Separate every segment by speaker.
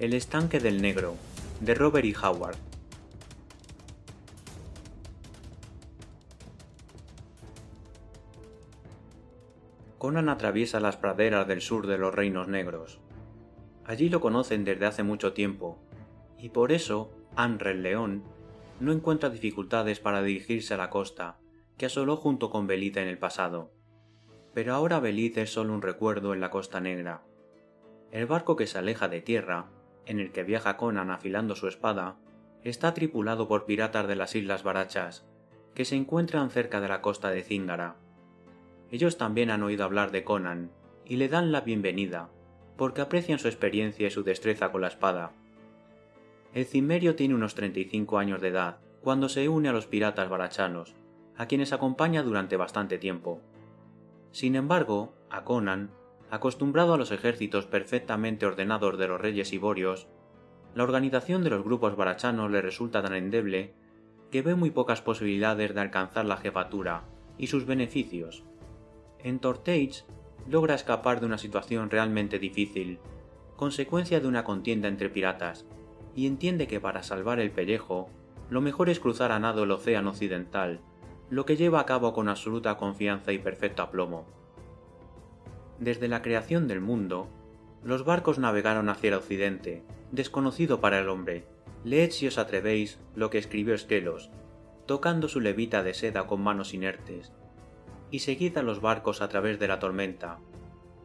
Speaker 1: El estanque del negro, de Robert E. Howard. Conan atraviesa las praderas del sur de los Reinos Negros. Allí lo conocen desde hace mucho tiempo, y por eso Anre el León no encuentra dificultades para dirigirse a la costa, que asoló junto con Belith en el pasado. Pero ahora Belith es solo un recuerdo en la Costa Negra. El barco que se aleja de tierra, en el que viaja Conan afilando su espada, está tripulado por piratas de las Islas Barachas, que se encuentran cerca de la costa de Zingara. Ellos también han oído hablar de Conan y le dan la bienvenida, porque aprecian su experiencia y su destreza con la espada. El cimerio tiene unos 35 años de edad cuando se une a los piratas barachanos, a quienes acompaña durante bastante tiempo. Sin embargo, a Conan, acostumbrado a los ejércitos perfectamente ordenados de los reyes iborios, la organización de los grupos barachanos le resulta tan endeble que ve muy pocas posibilidades de alcanzar la jefatura y sus beneficios. En Tortage logra escapar de una situación realmente difícil, consecuencia de una contienda entre piratas, y entiende que para salvar el pellejo, lo mejor es cruzar a nado el océano occidental, lo que lleva a cabo con absoluta confianza y perfecto aplomo. Desde la creación del mundo, los barcos navegaron hacia el occidente, desconocido para el hombre. Leed si os atrevéis lo que escribió Esquelos, tocando su levita de seda con manos inertes, y seguid a los barcos a través de la tormenta,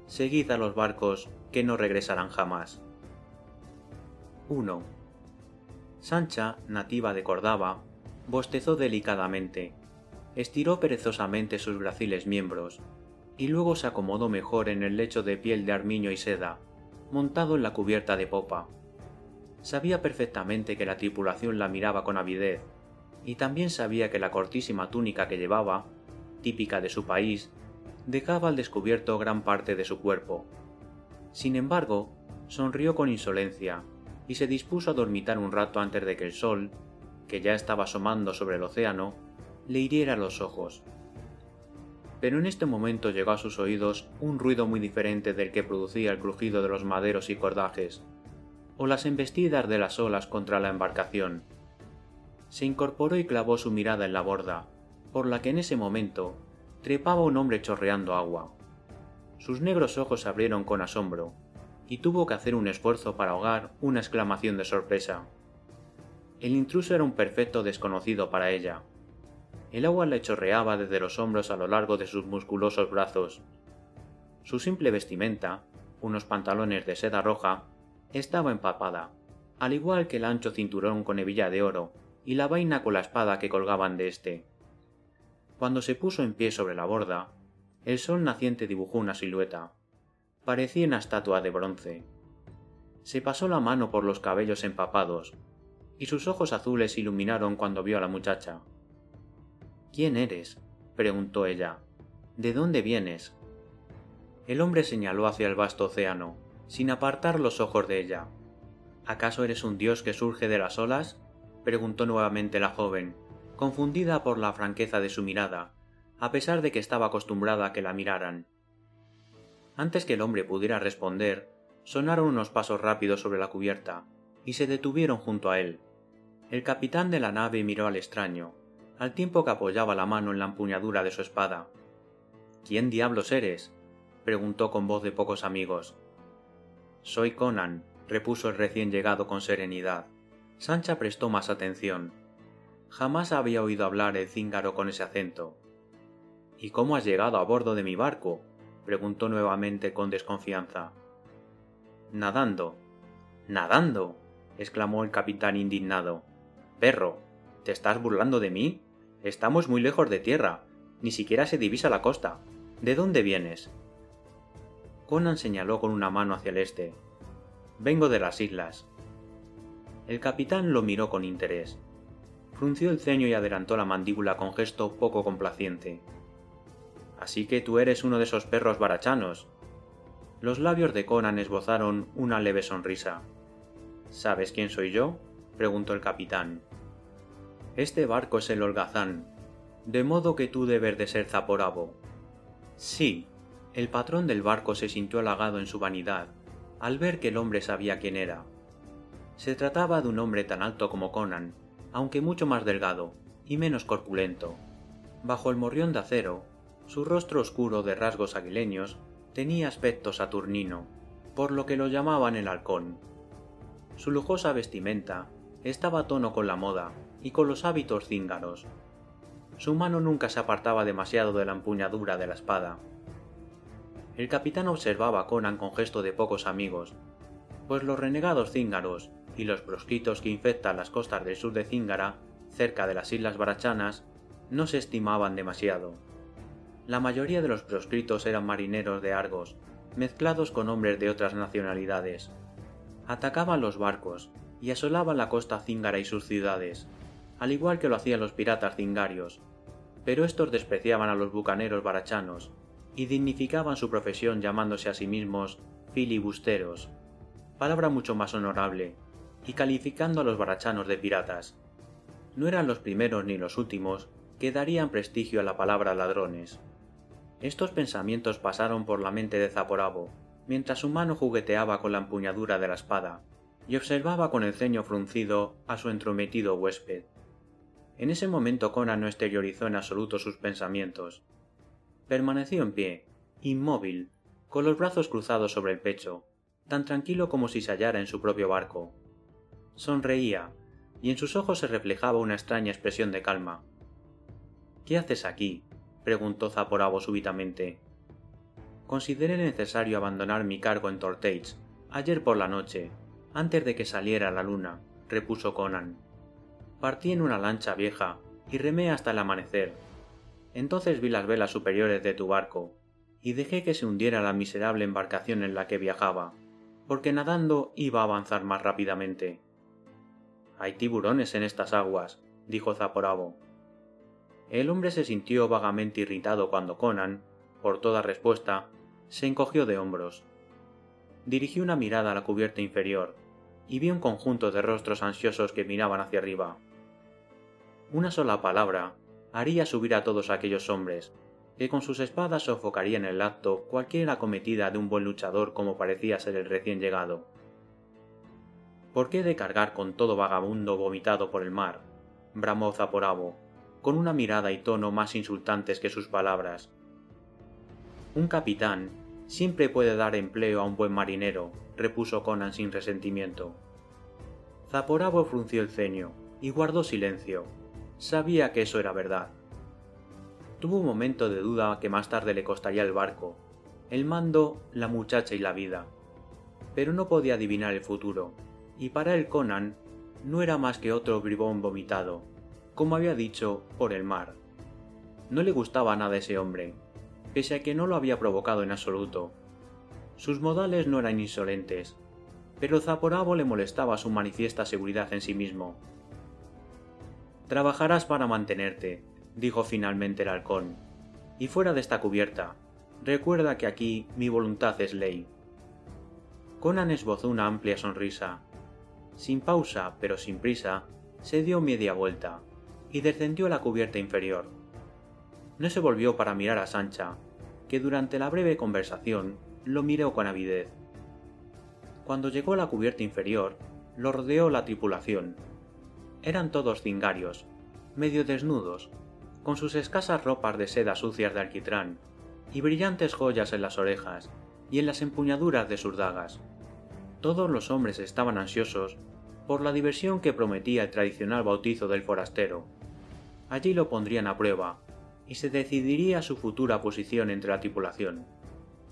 Speaker 1: seguid a los barcos que no regresarán jamás. 1. Sancha, nativa de Cordaba, bostezó delicadamente, estiró perezosamente sus graciles miembros, y luego se acomodó mejor en el lecho de piel de armiño y seda, montado en la cubierta de popa. Sabía perfectamente que la tripulación la miraba con avidez, y también sabía que la cortísima túnica que llevaba típica de su país, dejaba al descubierto gran parte de su cuerpo. Sin embargo, sonrió con insolencia y se dispuso a dormitar un rato antes de que el sol, que ya estaba asomando sobre el océano, le hiriera los ojos. Pero en este momento llegó a sus oídos un ruido muy diferente del que producía el crujido de los maderos y cordajes, o las embestidas de las olas contra la embarcación. Se incorporó y clavó su mirada en la borda, por la que en ese momento trepaba un hombre chorreando agua. Sus negros ojos se abrieron con asombro, y tuvo que hacer un esfuerzo para ahogar una exclamación de sorpresa. El intruso era un perfecto desconocido para ella. El agua le chorreaba desde los hombros a lo largo de sus musculosos brazos. Su simple vestimenta, unos pantalones de seda roja, estaba empapada, al igual que el ancho cinturón con hebilla de oro y la vaina con la espada que colgaban de éste. Cuando se puso en pie sobre la borda, el sol naciente dibujó una silueta. Parecía una estatua de bronce. Se pasó la mano por los cabellos empapados, y sus ojos azules iluminaron cuando vio a la muchacha. ¿Quién eres? preguntó ella. ¿De dónde vienes? El hombre señaló hacia el vasto océano, sin apartar los ojos de ella. ¿Acaso eres un dios que surge de las olas? preguntó nuevamente la joven, confundida por la franqueza de su mirada, a pesar de que estaba acostumbrada a que la miraran. Antes que el hombre pudiera responder, sonaron unos pasos rápidos sobre la cubierta, y se detuvieron junto a él. El capitán de la nave miró al extraño, al tiempo que apoyaba la mano en la empuñadura de su espada. ¿Quién diablos eres? preguntó con voz de pocos amigos. Soy Conan, repuso el recién llegado con serenidad. Sancha prestó más atención. Jamás había oído hablar el cíngaro con ese acento. ¿Y cómo has llegado a bordo de mi barco? preguntó nuevamente con desconfianza. Nadando. Nadando. exclamó el capitán indignado. Perro, ¿te estás burlando de mí? Estamos muy lejos de tierra. Ni siquiera se divisa la costa. ¿De dónde vienes? Conan señaló con una mano hacia el este. Vengo de las islas. El capitán lo miró con interés frunció el ceño y adelantó la mandíbula con gesto poco complaciente. Así que tú eres uno de esos perros barachanos. Los labios de Conan esbozaron una leve sonrisa. ¿Sabes quién soy yo? preguntó el capitán. Este barco es el holgazán, de modo que tú debes de ser Zaporabo. Sí, el patrón del barco se sintió halagado en su vanidad, al ver que el hombre sabía quién era. Se trataba de un hombre tan alto como Conan, aunque mucho más delgado y menos corpulento. Bajo el morrión de acero, su rostro oscuro de rasgos aguileños tenía aspecto saturnino, por lo que lo llamaban el halcón. Su lujosa vestimenta estaba a tono con la moda y con los hábitos cíngaros. Su mano nunca se apartaba demasiado de la empuñadura de la espada. El capitán observaba a Conan con gesto de pocos amigos, pues los renegados cíngaros y los proscritos que infectan las costas del sur de Cíngara, cerca de las islas Barachanas, no se estimaban demasiado. La mayoría de los proscritos eran marineros de Argos, mezclados con hombres de otras nacionalidades. Atacaban los barcos y asolaban la costa cíngara y sus ciudades, al igual que lo hacían los piratas cingarios, pero estos despreciaban a los bucaneros barachanos y dignificaban su profesión llamándose a sí mismos filibusteros, palabra mucho más honorable, y calificando a los barachanos de piratas. No eran los primeros ni los últimos que darían prestigio a la palabra ladrones. Estos pensamientos pasaron por la mente de Zaporabo, mientras su mano jugueteaba con la empuñadura de la espada, y observaba con el ceño fruncido a su entrometido huésped. En ese momento Conan no exteriorizó en absoluto sus pensamientos. Permaneció en pie, inmóvil, con los brazos cruzados sobre el pecho, tan tranquilo como si se hallara en su propio barco. Sonreía, y en sus ojos se reflejaba una extraña expresión de calma. ¿Qué haces aquí? preguntó Zaporabo súbitamente. Consideré necesario abandonar mi cargo en Tortage ayer por la noche, antes de que saliera la luna, repuso Conan. Partí en una lancha vieja y remé hasta el amanecer. Entonces vi las velas superiores de tu barco y dejé que se hundiera la miserable embarcación en la que viajaba, porque nadando iba a avanzar más rápidamente. Hay tiburones en estas aguas, dijo Zaporabo. El hombre se sintió vagamente irritado cuando Conan, por toda respuesta, se encogió de hombros. Dirigió una mirada a la cubierta inferior y vio un conjunto de rostros ansiosos que miraban hacia arriba. Una sola palabra haría subir a todos aquellos hombres, que con sus espadas sofocarían el acto cualquier acometida de un buen luchador como parecía ser el recién llegado. ¿Por qué de cargar con todo vagabundo vomitado por el mar? bramó Zaporabo, con una mirada y tono más insultantes que sus palabras. Un capitán siempre puede dar empleo a un buen marinero, repuso Conan sin resentimiento. Zaporabo frunció el ceño y guardó silencio. Sabía que eso era verdad. Tuvo un momento de duda que más tarde le costaría el barco, el mando, la muchacha y la vida. Pero no podía adivinar el futuro, y para él Conan no era más que otro bribón vomitado, como había dicho, por el mar. No le gustaba nada ese hombre, pese a que no lo había provocado en absoluto. Sus modales no eran insolentes, pero Zaporabo le molestaba su manifiesta seguridad en sí mismo. Trabajarás para mantenerte, dijo finalmente el halcón, y fuera de esta cubierta, recuerda que aquí mi voluntad es ley. Conan esbozó una amplia sonrisa. Sin pausa, pero sin prisa, se dio media vuelta y descendió a la cubierta inferior. No se volvió para mirar a Sancha, que durante la breve conversación lo miró con avidez. Cuando llegó a la cubierta inferior, lo rodeó la tripulación. Eran todos cingarios, medio desnudos, con sus escasas ropas de seda sucias de alquitrán y brillantes joyas en las orejas y en las empuñaduras de sus dagas. Todos los hombres estaban ansiosos por la diversión que prometía el tradicional bautizo del forastero. Allí lo pondrían a prueba, y se decidiría su futura posición entre la tripulación.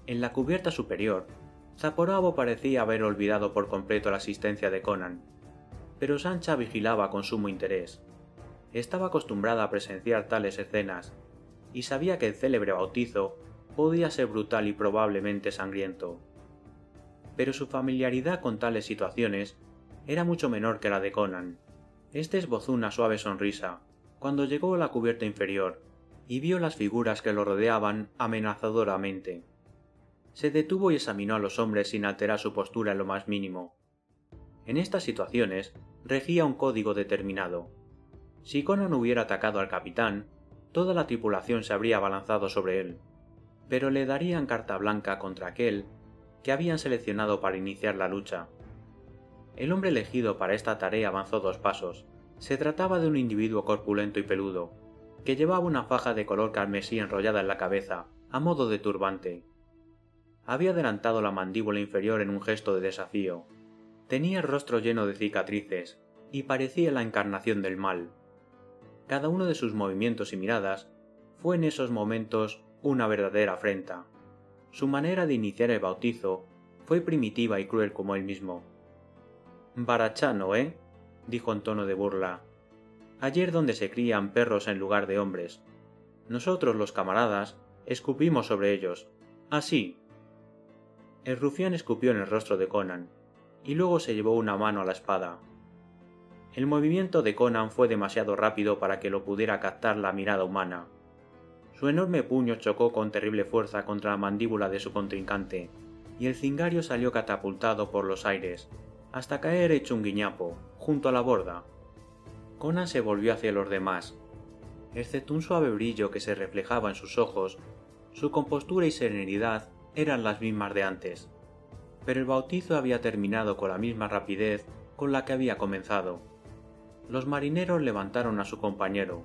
Speaker 1: En la cubierta superior, Zaporabo parecía haber olvidado por completo la asistencia de Conan, pero Sancha vigilaba con sumo interés. Estaba acostumbrada a presenciar tales escenas, y sabía que el célebre bautizo podía ser brutal y probablemente sangriento. Pero su familiaridad con tales situaciones era mucho menor que la de Conan. Este esbozó una suave sonrisa cuando llegó a la cubierta inferior y vio las figuras que lo rodeaban amenazadoramente. Se detuvo y examinó a los hombres sin alterar su postura en lo más mínimo. En estas situaciones regía un código determinado. Si Conan hubiera atacado al capitán, toda la tripulación se habría abalanzado sobre él, pero le darían carta blanca contra aquel que habían seleccionado para iniciar la lucha. El hombre elegido para esta tarea avanzó dos pasos. Se trataba de un individuo corpulento y peludo, que llevaba una faja de color carmesí enrollada en la cabeza, a modo de turbante. Había adelantado la mandíbula inferior en un gesto de desafío. Tenía el rostro lleno de cicatrices, y parecía la encarnación del mal. Cada uno de sus movimientos y miradas fue en esos momentos una verdadera afrenta. Su manera de iniciar el bautizo fue primitiva y cruel como él mismo. Barachano, ¿eh? dijo en tono de burla. Ayer donde se crían perros en lugar de hombres. Nosotros los camaradas escupimos sobre ellos. Así. El rufián escupió en el rostro de Conan, y luego se llevó una mano a la espada. El movimiento de Conan fue demasiado rápido para que lo pudiera captar la mirada humana. Su enorme puño chocó con terrible fuerza contra la mandíbula de su contrincante, y el cingario salió catapultado por los aires, hasta caer hecho un guiñapo, junto a la borda. Conan se volvió hacia los demás. Excepto un suave brillo que se reflejaba en sus ojos, su compostura y serenidad eran las mismas de antes. Pero el bautizo había terminado con la misma rapidez con la que había comenzado. Los marineros levantaron a su compañero.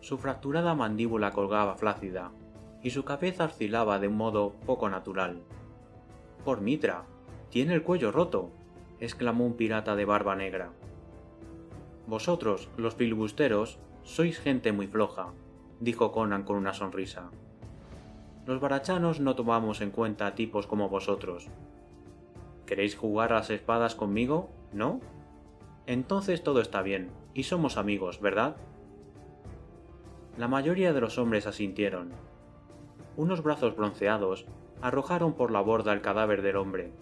Speaker 1: Su fracturada mandíbula colgaba flácida, y su cabeza oscilaba de un modo poco natural. Por Mitra, tiene el cuello roto, exclamó un pirata de barba negra. Vosotros, los filibusteros, sois gente muy floja, dijo Conan con una sonrisa. Los barachanos no tomamos en cuenta tipos como vosotros. ¿Queréis jugar a las espadas conmigo? ¿No? Entonces todo está bien, y somos amigos, ¿verdad? La mayoría de los hombres asintieron. Unos brazos bronceados arrojaron por la borda el cadáver del hombre,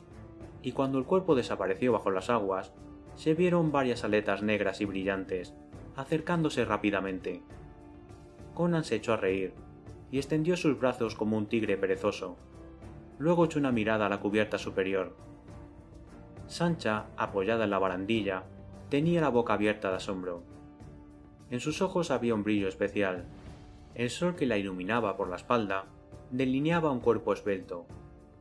Speaker 1: y cuando el cuerpo desapareció bajo las aguas, se vieron varias aletas negras y brillantes, acercándose rápidamente. Conan se echó a reír, y extendió sus brazos como un tigre perezoso. Luego echó una mirada a la cubierta superior. Sancha, apoyada en la barandilla, tenía la boca abierta de asombro. En sus ojos había un brillo especial. El sol que la iluminaba por la espalda delineaba un cuerpo esbelto,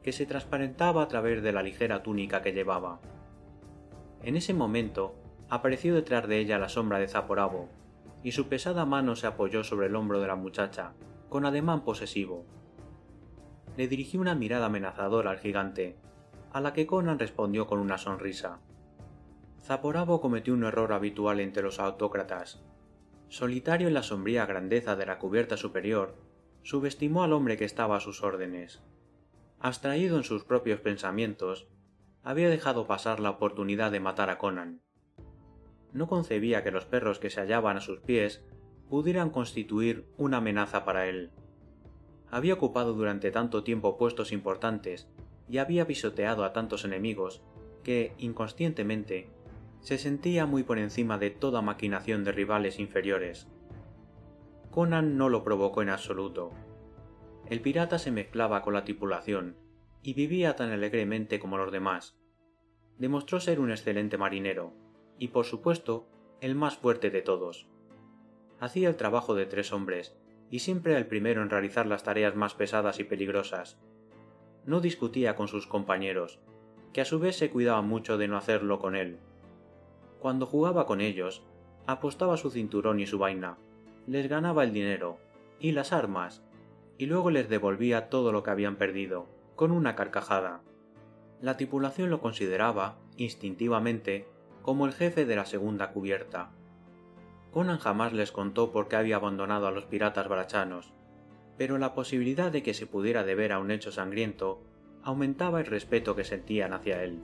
Speaker 1: que se transparentaba a través de la ligera túnica que llevaba. En ese momento apareció detrás de ella la sombra de Zaporabo, y su pesada mano se apoyó sobre el hombro de la muchacha, con ademán posesivo. Le dirigió una mirada amenazadora al gigante, a la que Conan respondió con una sonrisa. Zaporabo cometió un error habitual entre los autócratas. Solitario en la sombría grandeza de la cubierta superior, subestimó al hombre que estaba a sus órdenes. Abstraído en sus propios pensamientos, había dejado pasar la oportunidad de matar a Conan. No concebía que los perros que se hallaban a sus pies pudieran constituir una amenaza para él. Había ocupado durante tanto tiempo puestos importantes y había pisoteado a tantos enemigos que, inconscientemente, se sentía muy por encima de toda maquinación de rivales inferiores. Conan no lo provocó en absoluto. El pirata se mezclaba con la tripulación y vivía tan alegremente como los demás. Demostró ser un excelente marinero y, por supuesto, el más fuerte de todos. Hacía el trabajo de tres hombres y siempre el primero en realizar las tareas más pesadas y peligrosas. No discutía con sus compañeros, que a su vez se cuidaban mucho de no hacerlo con él. Cuando jugaba con ellos, apostaba su cinturón y su vaina, les ganaba el dinero y las armas, y luego les devolvía todo lo que habían perdido, con una carcajada. La tripulación lo consideraba, instintivamente, como el jefe de la segunda cubierta. Conan jamás les contó por qué había abandonado a los piratas barachanos, pero la posibilidad de que se pudiera deber a un hecho sangriento aumentaba el respeto que sentían hacia él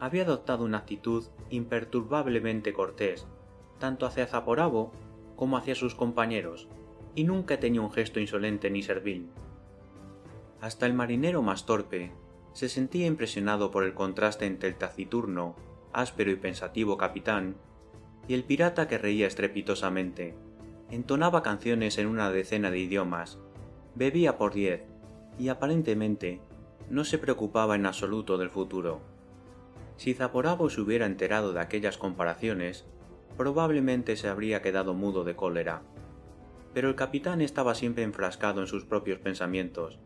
Speaker 1: había adoptado una actitud imperturbablemente cortés, tanto hacia Zaporabo como hacia sus compañeros, y nunca tenía un gesto insolente ni servil. Hasta el marinero más torpe se sentía impresionado por el contraste entre el taciturno, áspero y pensativo capitán y el pirata que reía estrepitosamente, entonaba canciones en una decena de idiomas, bebía por diez y aparentemente no se preocupaba en absoluto del futuro. Si Zaporabo se hubiera enterado de aquellas comparaciones, probablemente se habría quedado mudo de cólera. Pero el capitán estaba siempre enfrascado en sus propios pensamientos,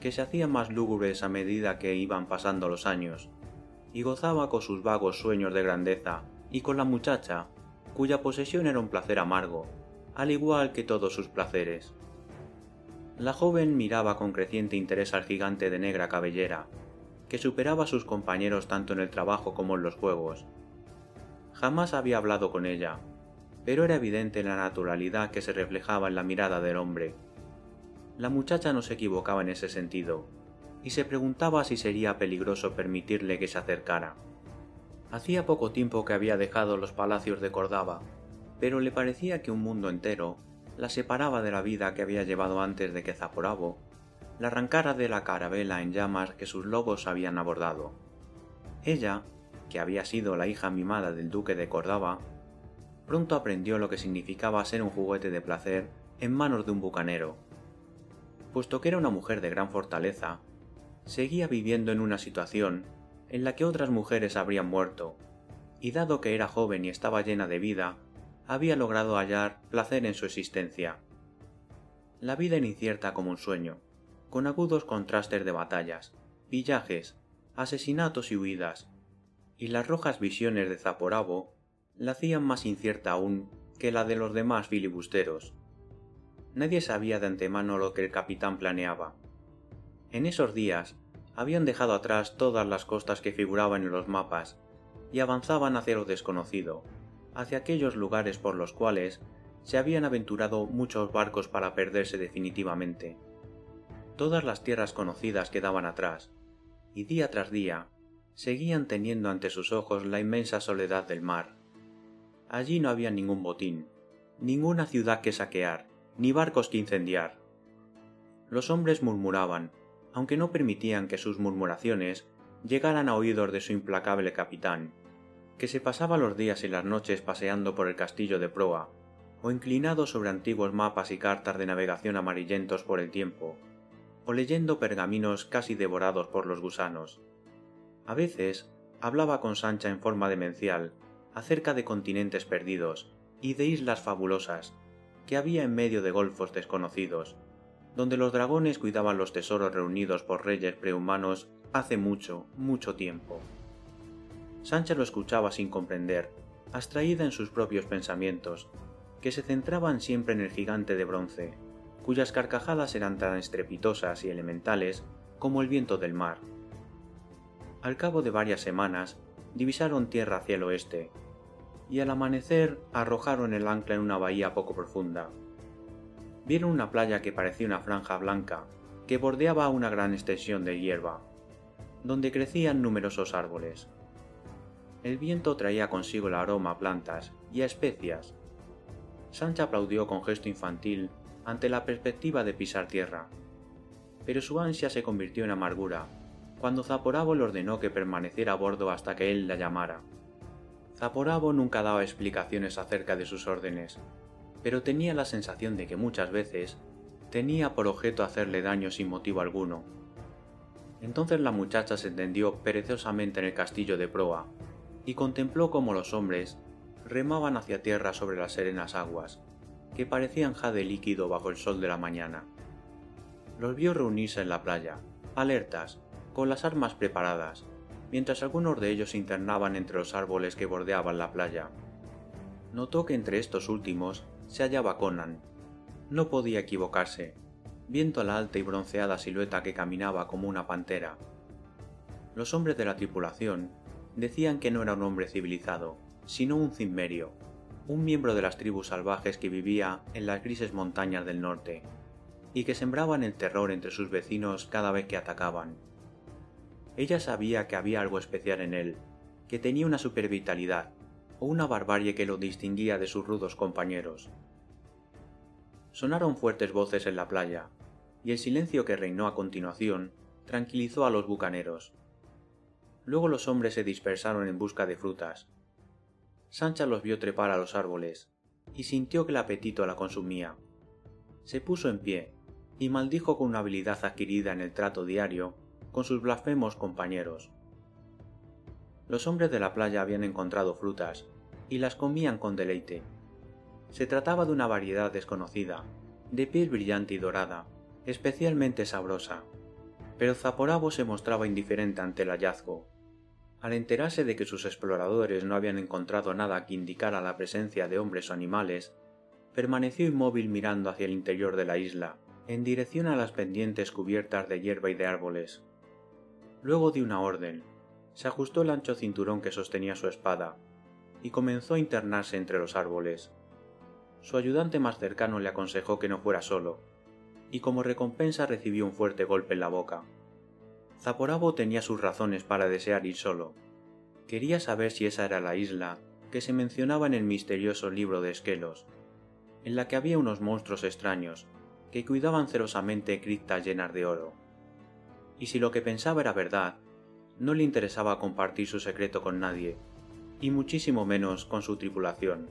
Speaker 1: que se hacían más lúgubres a medida que iban pasando los años, y gozaba con sus vagos sueños de grandeza y con la muchacha, cuya posesión era un placer amargo, al igual que todos sus placeres. La joven miraba con creciente interés al gigante de negra cabellera, que superaba a sus compañeros tanto en el trabajo como en los juegos. Jamás había hablado con ella, pero era evidente la naturalidad que se reflejaba en la mirada del hombre. La muchacha no se equivocaba en ese sentido, y se preguntaba si sería peligroso permitirle que se acercara. Hacía poco tiempo que había dejado los palacios de Cordaba, pero le parecía que un mundo entero la separaba de la vida que había llevado antes de que Zaporabo la arrancara de la carabela en llamas que sus lobos habían abordado. Ella, que había sido la hija mimada del duque de Cordaba, pronto aprendió lo que significaba ser un juguete de placer en manos de un bucanero. Puesto que era una mujer de gran fortaleza, seguía viviendo en una situación en la que otras mujeres habrían muerto, y dado que era joven y estaba llena de vida, había logrado hallar placer en su existencia. La vida era incierta como un sueño, con agudos contrastes de batallas, pillajes, asesinatos y huidas, y las rojas visiones de Zaporabo la hacían más incierta aún que la de los demás filibusteros. Nadie sabía de antemano lo que el capitán planeaba. En esos días habían dejado atrás todas las costas que figuraban en los mapas y avanzaban hacia lo desconocido, hacia aquellos lugares por los cuales se habían aventurado muchos barcos para perderse definitivamente. Todas las tierras conocidas quedaban atrás, y día tras día seguían teniendo ante sus ojos la inmensa soledad del mar. Allí no había ningún botín, ninguna ciudad que saquear, ni barcos que incendiar. Los hombres murmuraban, aunque no permitían que sus murmuraciones llegaran a oídos de su implacable capitán, que se pasaba los días y las noches paseando por el castillo de proa, o inclinado sobre antiguos mapas y cartas de navegación amarillentos por el tiempo, o leyendo pergaminos casi devorados por los gusanos. A veces hablaba con Sancha en forma demencial acerca de continentes perdidos y de islas fabulosas que había en medio de golfos desconocidos, donde los dragones cuidaban los tesoros reunidos por reyes prehumanos hace mucho, mucho tiempo. Sancha lo escuchaba sin comprender, abstraída en sus propios pensamientos, que se centraban siempre en el gigante de bronce, cuyas carcajadas eran tan estrepitosas y elementales como el viento del mar. Al cabo de varias semanas, divisaron tierra hacia el oeste, y al amanecer arrojaron el ancla en una bahía poco profunda. Vieron una playa que parecía una franja blanca, que bordeaba una gran extensión de hierba, donde crecían numerosos árboles. El viento traía consigo el aroma a plantas y a especias. Sancha aplaudió con gesto infantil ante la perspectiva de pisar tierra, pero su ansia se convirtió en amargura cuando Zaporabo le ordenó que permaneciera a bordo hasta que él la llamara. Zaporabo nunca daba explicaciones acerca de sus órdenes, pero tenía la sensación de que muchas veces tenía por objeto hacerle daño sin motivo alguno. Entonces la muchacha se tendió perezosamente en el castillo de proa y contempló cómo los hombres remaban hacia tierra sobre las serenas aguas, que parecían jade líquido bajo el sol de la mañana. Los vio reunirse en la playa, alertas, con las armas preparadas, mientras algunos de ellos se internaban entre los árboles que bordeaban la playa. Notó que entre estos últimos se hallaba Conan. No podía equivocarse, viendo la alta y bronceada silueta que caminaba como una pantera. Los hombres de la tripulación decían que no era un hombre civilizado, sino un cimmerio, un miembro de las tribus salvajes que vivía en las grises montañas del norte, y que sembraban el terror entre sus vecinos cada vez que atacaban. Ella sabía que había algo especial en él, que tenía una supervitalidad, o una barbarie que lo distinguía de sus rudos compañeros. Sonaron fuertes voces en la playa, y el silencio que reinó a continuación tranquilizó a los bucaneros. Luego los hombres se dispersaron en busca de frutas. Sancha los vio trepar a los árboles, y sintió que el apetito la consumía. Se puso en pie, y maldijo con una habilidad adquirida en el trato diario con sus blasfemos compañeros. Los hombres de la playa habían encontrado frutas, y las comían con deleite. Se trataba de una variedad desconocida, de piel brillante y dorada, especialmente sabrosa, pero Zaporabo se mostraba indiferente ante el hallazgo. Al enterarse de que sus exploradores no habían encontrado nada que indicara la presencia de hombres o animales, permaneció inmóvil mirando hacia el interior de la isla, en dirección a las pendientes cubiertas de hierba y de árboles. Luego dio una orden, se ajustó el ancho cinturón que sostenía su espada, y comenzó a internarse entre los árboles. Su ayudante más cercano le aconsejó que no fuera solo, y como recompensa recibió un fuerte golpe en la boca. Zaporabo tenía sus razones para desear ir solo. Quería saber si esa era la isla que se mencionaba en el misterioso libro de Esquelos, en la que había unos monstruos extraños que cuidaban celosamente criptas llenas de oro. Y si lo que pensaba era verdad, no le interesaba compartir su secreto con nadie, y muchísimo menos con su tripulación.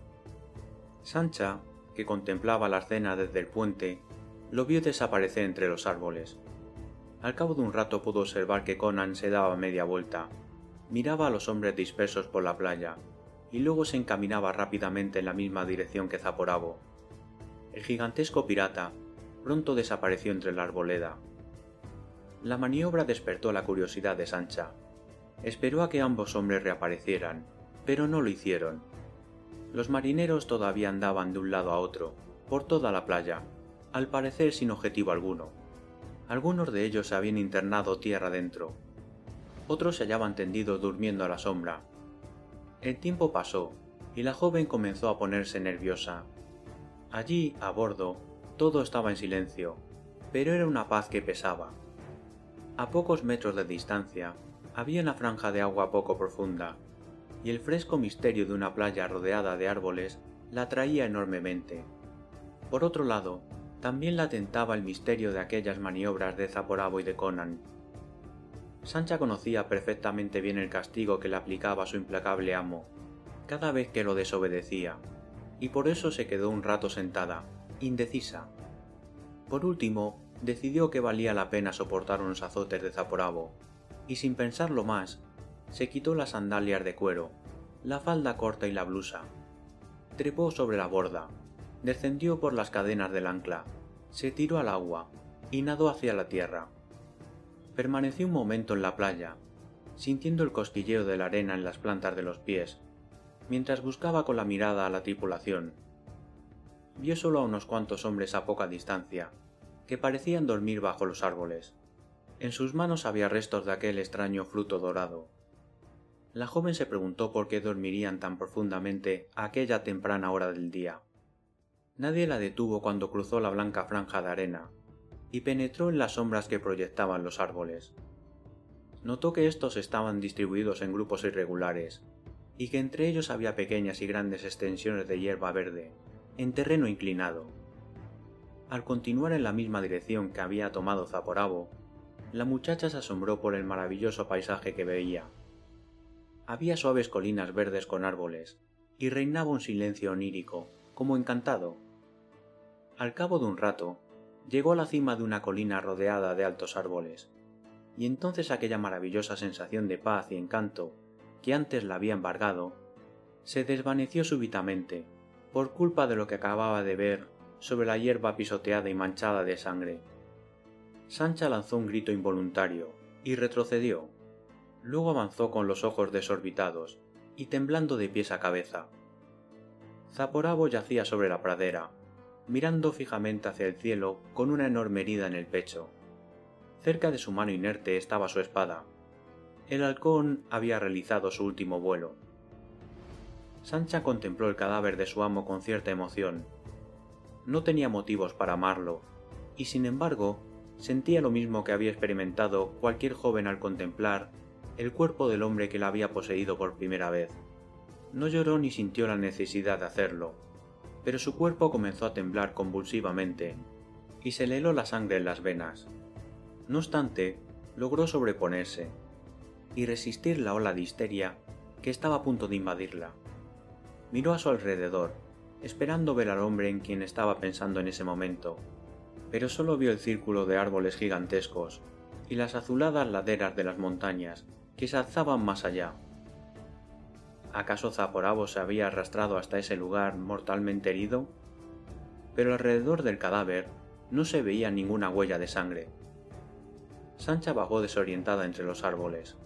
Speaker 1: Sancha, que contemplaba la escena desde el puente, lo vio desaparecer entre los árboles. Al cabo de un rato pudo observar que Conan se daba media vuelta, miraba a los hombres dispersos por la playa, y luego se encaminaba rápidamente en la misma dirección que Zaporabo. El gigantesco pirata pronto desapareció entre la arboleda. La maniobra despertó la curiosidad de Sancha. Esperó a que ambos hombres reaparecieran, pero no lo hicieron. Los marineros todavía andaban de un lado a otro, por toda la playa, al parecer sin objetivo alguno. Algunos de ellos habían internado tierra adentro. Otros se hallaban tendidos durmiendo a la sombra. El tiempo pasó y la joven comenzó a ponerse nerviosa. Allí, a bordo, todo estaba en silencio, pero era una paz que pesaba. A pocos metros de distancia había una franja de agua poco profunda, y el fresco misterio de una playa rodeada de árboles la atraía enormemente. Por otro lado, también la tentaba el misterio de aquellas maniobras de Zaporabo y de Conan. Sancha conocía perfectamente bien el castigo que le aplicaba su implacable amo, cada vez que lo desobedecía, y por eso se quedó un rato sentada, indecisa. Por último, decidió que valía la pena soportar unos azotes de Zaporabo, y sin pensarlo más, se quitó las sandalias de cuero, la falda corta y la blusa. Trepó sobre la borda, descendió por las cadenas del ancla, se tiró al agua y nadó hacia la tierra. Permaneció un momento en la playa, sintiendo el cosquilleo de la arena en las plantas de los pies, mientras buscaba con la mirada a la tripulación. Vio solo a unos cuantos hombres a poca distancia, que parecían dormir bajo los árboles. En sus manos había restos de aquel extraño fruto dorado. La joven se preguntó por qué dormirían tan profundamente a aquella temprana hora del día. Nadie la detuvo cuando cruzó la blanca franja de arena y penetró en las sombras que proyectaban los árboles. Notó que estos estaban distribuidos en grupos irregulares y que entre ellos había pequeñas y grandes extensiones de hierba verde, en terreno inclinado. Al continuar en la misma dirección que había tomado Zaporabo, la muchacha se asombró por el maravilloso paisaje que veía. Había suaves colinas verdes con árboles, y reinaba un silencio onírico, como encantado. Al cabo de un rato, llegó a la cima de una colina rodeada de altos árboles, y entonces aquella maravillosa sensación de paz y encanto que antes la había embargado, se desvaneció súbitamente por culpa de lo que acababa de ver sobre la hierba pisoteada y manchada de sangre. Sancha lanzó un grito involuntario y retrocedió. Luego avanzó con los ojos desorbitados y temblando de pies a cabeza. Zaporabo yacía sobre la pradera, mirando fijamente hacia el cielo con una enorme herida en el pecho. Cerca de su mano inerte estaba su espada. El halcón había realizado su último vuelo. Sancha contempló el cadáver de su amo con cierta emoción. No tenía motivos para amarlo, y sin embargo sentía lo mismo que había experimentado cualquier joven al contemplar el cuerpo del hombre que la había poseído por primera vez. No lloró ni sintió la necesidad de hacerlo, pero su cuerpo comenzó a temblar convulsivamente y se le heló la sangre en las venas. No obstante, logró sobreponerse y resistir la ola de histeria que estaba a punto de invadirla. Miró a su alrededor, esperando ver al hombre en quien estaba pensando en ese momento, pero solo vio el círculo de árboles gigantescos y las azuladas laderas de las montañas que se alzaban más allá. ¿Acaso Zaporabo se había arrastrado hasta ese lugar mortalmente herido? Pero alrededor del cadáver no se veía ninguna huella de sangre. Sancha vagó desorientada entre los árboles.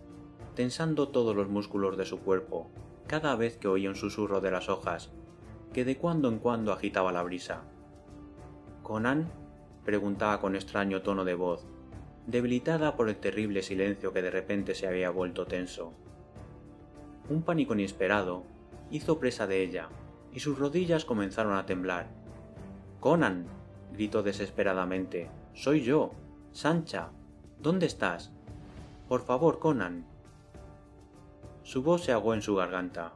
Speaker 1: tensando todos los músculos de su cuerpo cada vez que oía un susurro de las hojas, que de cuando en cuando agitaba la brisa. ¿Conan? preguntaba con extraño tono de voz, debilitada por el terrible silencio que de repente se había vuelto tenso. Un pánico inesperado hizo presa de ella, y sus rodillas comenzaron a temblar. Conan. gritó desesperadamente. Soy yo. Sancha. ¿Dónde estás? Por favor, Conan. Su voz se ahogó en su garganta.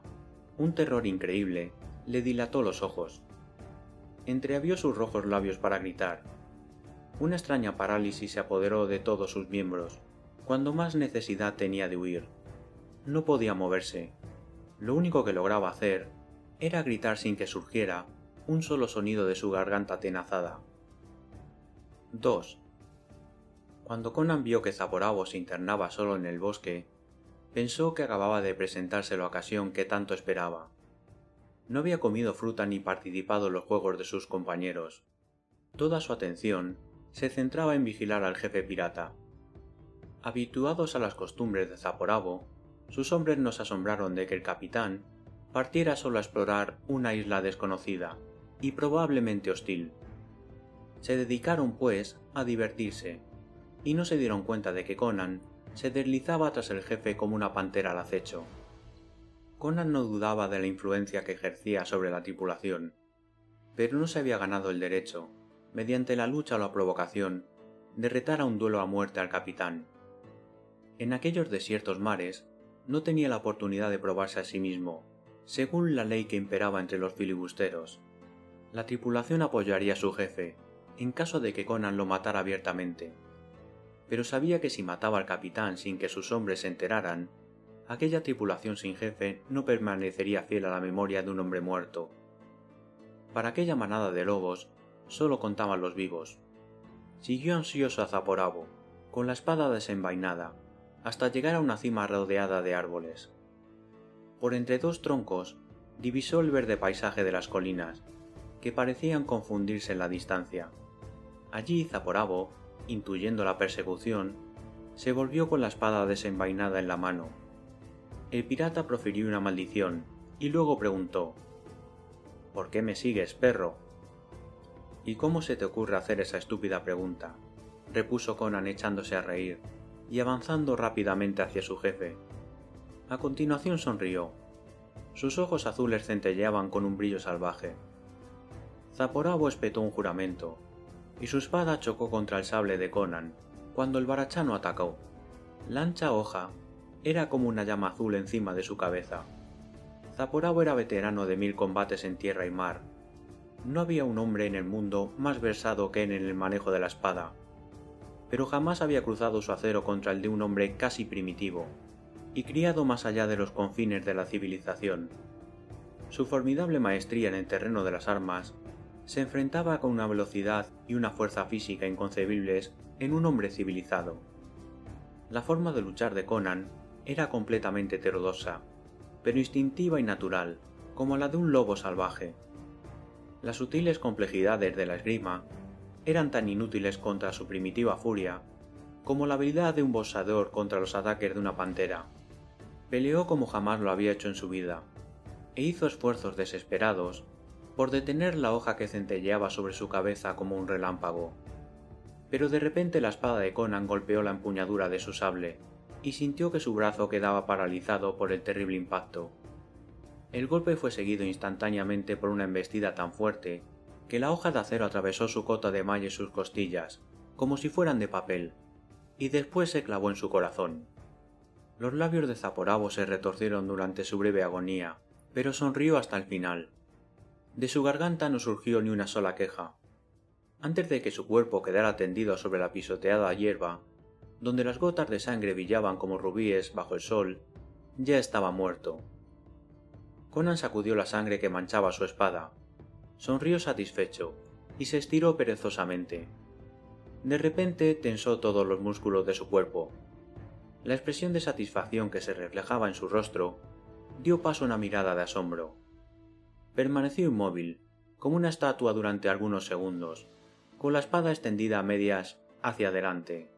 Speaker 1: Un terror increíble le dilató los ojos. Entreabrió sus rojos labios para gritar. Una extraña parálisis se apoderó de todos sus miembros, cuando más necesidad tenía de huir. No podía moverse. Lo único que lograba hacer era gritar sin que surgiera un solo sonido de su garganta tenazada. 2. Cuando Conan vio que Zaporabo se internaba solo en el bosque, pensó que acababa de presentarse la ocasión que tanto esperaba. No había comido fruta ni participado en los juegos de sus compañeros. Toda su atención se centraba en vigilar al jefe pirata. Habituados a las costumbres de Zaporabo, sus hombres nos asombraron de que el capitán partiera solo a explorar una isla desconocida y probablemente hostil. Se dedicaron, pues, a divertirse, y no se dieron cuenta de que Conan se deslizaba tras el jefe como una pantera al acecho. Conan no dudaba de la influencia que ejercía sobre la tripulación, pero no se había ganado el derecho, mediante la lucha o la provocación, de retar a un duelo a muerte al capitán. En aquellos desiertos mares no tenía la oportunidad de probarse a sí mismo, según la ley que imperaba entre los filibusteros. La tripulación apoyaría a su jefe, en caso de que Conan lo matara abiertamente. Pero sabía que si mataba al capitán sin que sus hombres se enteraran, aquella tripulación sin jefe no permanecería fiel a la memoria de un hombre muerto. Para aquella manada de lobos solo contaban los vivos. Siguió ansioso a Zaporabo, con la espada desenvainada, hasta llegar a una cima rodeada de árboles. Por entre dos troncos divisó el verde paisaje de las colinas, que parecían confundirse en la distancia. Allí Zaporabo, intuyendo la persecución, se volvió con la espada desenvainada en la mano. El pirata profirió una maldición y luego preguntó ¿Por qué me sigues, perro? ¿Y cómo se te ocurre hacer esa estúpida pregunta? repuso Conan echándose a reír y avanzando rápidamente hacia su jefe. A continuación sonrió. Sus ojos azules centelleaban con un brillo salvaje. Zaporabo espetó un juramento, y su espada chocó contra el sable de Conan cuando el barachano atacó. La ancha hoja era como una llama azul encima de su cabeza. Zaporabo era veterano de mil combates en tierra y mar. No había un hombre en el mundo más versado que en el manejo de la espada, pero jamás había cruzado su acero contra el de un hombre casi primitivo, y criado más allá de los confines de la civilización. Su formidable maestría en el terreno de las armas se enfrentaba con una velocidad y una fuerza física inconcebibles en un hombre civilizado. La forma de luchar de Conan era completamente heterodoxa, pero instintiva y natural, como la de un lobo salvaje. Las sutiles complejidades de la esgrima eran tan inútiles contra su primitiva furia como la habilidad de un boxeador contra los ataques de una pantera. Peleó como jamás lo había hecho en su vida, e hizo esfuerzos desesperados por detener la hoja que centelleaba sobre su cabeza como un relámpago. Pero de repente la espada de Conan golpeó la empuñadura de su sable, y sintió que su brazo quedaba paralizado por el terrible impacto. El golpe fue seguido instantáneamente por una embestida tan fuerte que la hoja de acero atravesó su cota de malla y sus costillas, como si fueran de papel, y después se clavó en su corazón. Los labios de Zaporabo se retorcieron durante su breve agonía, pero sonrió hasta el final. De su garganta no surgió ni una sola queja. Antes de que su cuerpo quedara tendido sobre la pisoteada hierba, donde las gotas de sangre brillaban como rubíes bajo el sol, ya estaba muerto. Conan sacudió la sangre que manchaba su espada, sonrió satisfecho y se estiró perezosamente. De repente tensó todos los músculos de su cuerpo. La expresión de satisfacción que se reflejaba en su rostro dio paso a una mirada de asombro. Permaneció inmóvil, como una estatua durante algunos segundos, con la espada extendida a medias hacia adelante.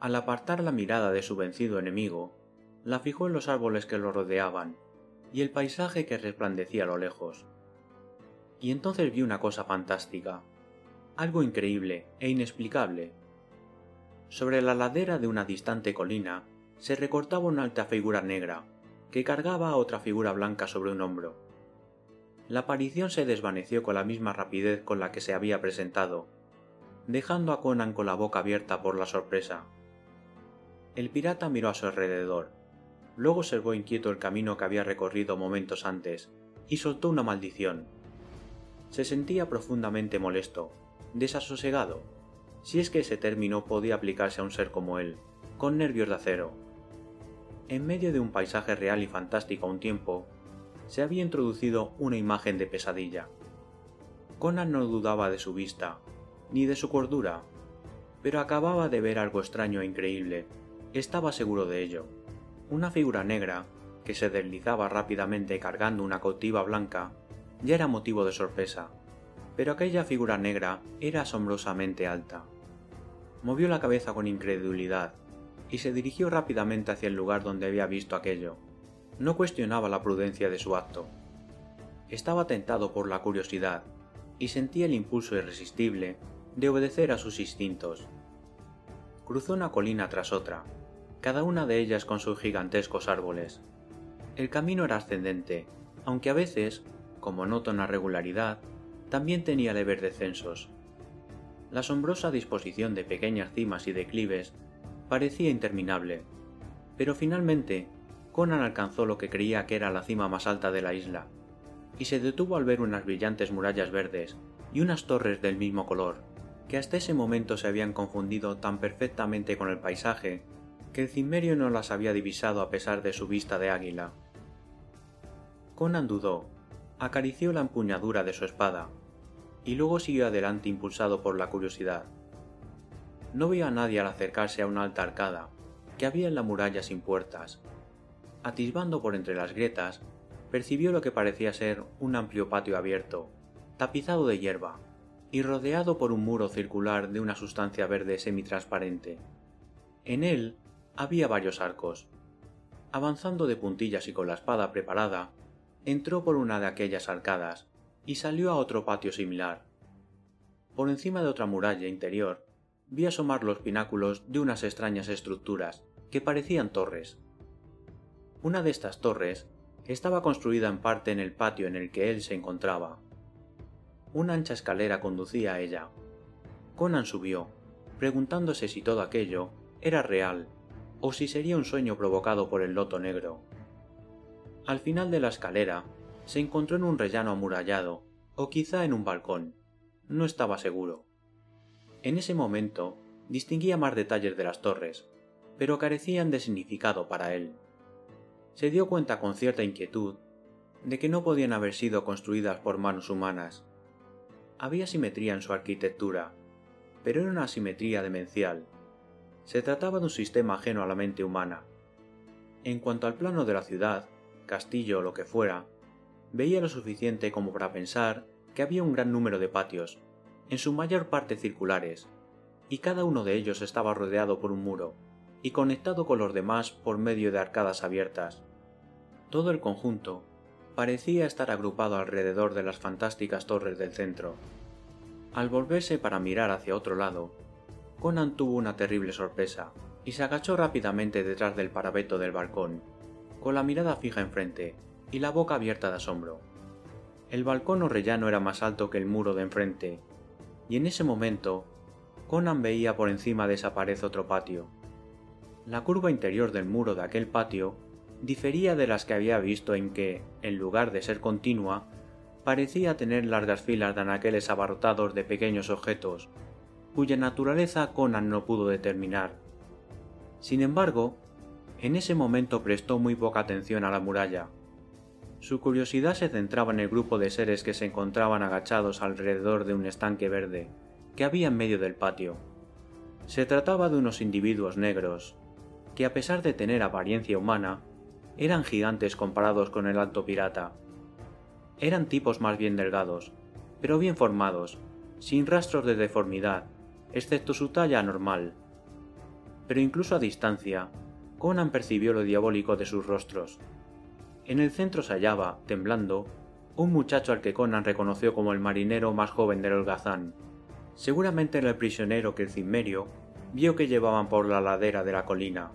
Speaker 1: Al apartar la mirada de su vencido enemigo, la fijó en los árboles que lo rodeaban y el paisaje que resplandecía a lo lejos. Y entonces vio una cosa fantástica, algo increíble e inexplicable. Sobre la ladera de una distante colina se recortaba una alta figura negra, que cargaba a otra figura blanca sobre un hombro. La aparición se desvaneció con la misma rapidez con la que se había presentado, dejando a Conan con la boca abierta por la sorpresa. El pirata miró a su alrededor, luego observó inquieto el camino que había recorrido momentos antes, y soltó una maldición. Se sentía profundamente molesto, desasosegado, si es que ese término podía aplicarse a un ser como él, con nervios de acero. En medio de un paisaje real y fantástico a un tiempo, se había introducido una imagen de pesadilla. Conan no dudaba de su vista, ni de su cordura, pero acababa de ver algo extraño e increíble. Estaba seguro de ello. Una figura negra, que se deslizaba rápidamente cargando una cautiva blanca, ya era motivo de sorpresa, pero aquella figura negra era asombrosamente alta. Movió la cabeza con incredulidad y se dirigió rápidamente hacia el lugar donde había visto aquello. No cuestionaba la prudencia de su acto. Estaba tentado por la curiosidad y sentía el impulso irresistible de obedecer a sus instintos. Cruzó una colina tras otra, cada una de ellas con sus gigantescos árboles. El camino era ascendente, aunque a veces, como notó una regularidad, también tenía leves descensos. La asombrosa disposición de pequeñas cimas y declives parecía interminable, pero finalmente Conan alcanzó lo que creía que era la cima más alta de la isla, y se detuvo al ver unas brillantes murallas verdes y unas torres del mismo color, que hasta ese momento se habían confundido tan perfectamente con el paisaje que el cimerio no las había divisado a pesar de su vista de águila. Conan dudó, acarició la empuñadura de su espada, y luego siguió adelante impulsado por la curiosidad. No vio a nadie al acercarse a una alta arcada, que había en la muralla sin puertas. Atisbando por entre las grietas, percibió lo que parecía ser un amplio patio abierto, tapizado de hierba, y rodeado por un muro circular de una sustancia verde semitransparente. En él había varios arcos. Avanzando de puntillas y con la espada preparada, entró por una de aquellas arcadas y salió a otro patio similar. Por encima de otra muralla interior, vi asomar los pináculos de unas extrañas estructuras que parecían torres. Una de estas torres estaba construida en parte en el patio en el que él se encontraba. Una ancha escalera conducía a ella. Conan subió, preguntándose si todo aquello era real o si sería un sueño provocado por el loto negro. Al final de la escalera se encontró en un rellano amurallado, o quizá en un balcón. No estaba seguro. En ese momento distinguía más detalles de las torres, pero carecían de significado para él. Se dio cuenta con cierta inquietud de que no podían haber sido construidas por manos humanas, había simetría en su arquitectura, pero era una simetría demencial. Se trataba de un sistema ajeno a la mente humana. En cuanto al plano de la ciudad, castillo o lo que fuera, veía lo suficiente como para pensar que había un gran número de patios, en su mayor parte circulares, y cada uno de ellos estaba rodeado por un muro, y conectado con los demás por medio de arcadas abiertas. Todo el conjunto parecía estar agrupado alrededor de las fantásticas torres del centro. Al volverse para mirar hacia otro lado, Conan tuvo una terrible sorpresa y se agachó rápidamente detrás del parapeto del balcón, con la mirada fija enfrente y la boca abierta de asombro. El balcón o rellano era más alto que el muro de enfrente, y en ese momento Conan veía por encima de esa pared otro patio. La curva interior del muro de aquel patio difería de las que había visto en que, en lugar de ser continua, parecía tener largas filas de anaqueles abarrotados de pequeños objetos, cuya naturaleza Conan no pudo determinar. Sin embargo, en ese momento prestó muy poca atención a la muralla. Su curiosidad se centraba en el grupo de seres que se encontraban agachados alrededor de un estanque verde que había en medio del patio. Se trataba de unos individuos negros, que a pesar de tener apariencia humana, eran gigantes comparados con el alto pirata. Eran tipos más bien delgados, pero bien formados, sin rastros de deformidad, excepto su talla anormal. Pero incluso a distancia, Conan percibió lo diabólico de sus rostros. En el centro se hallaba, temblando, un muchacho al que Conan reconoció como el marinero más joven del holgazán. Seguramente era el prisionero que el cimmerio vio que llevaban por la ladera de la colina.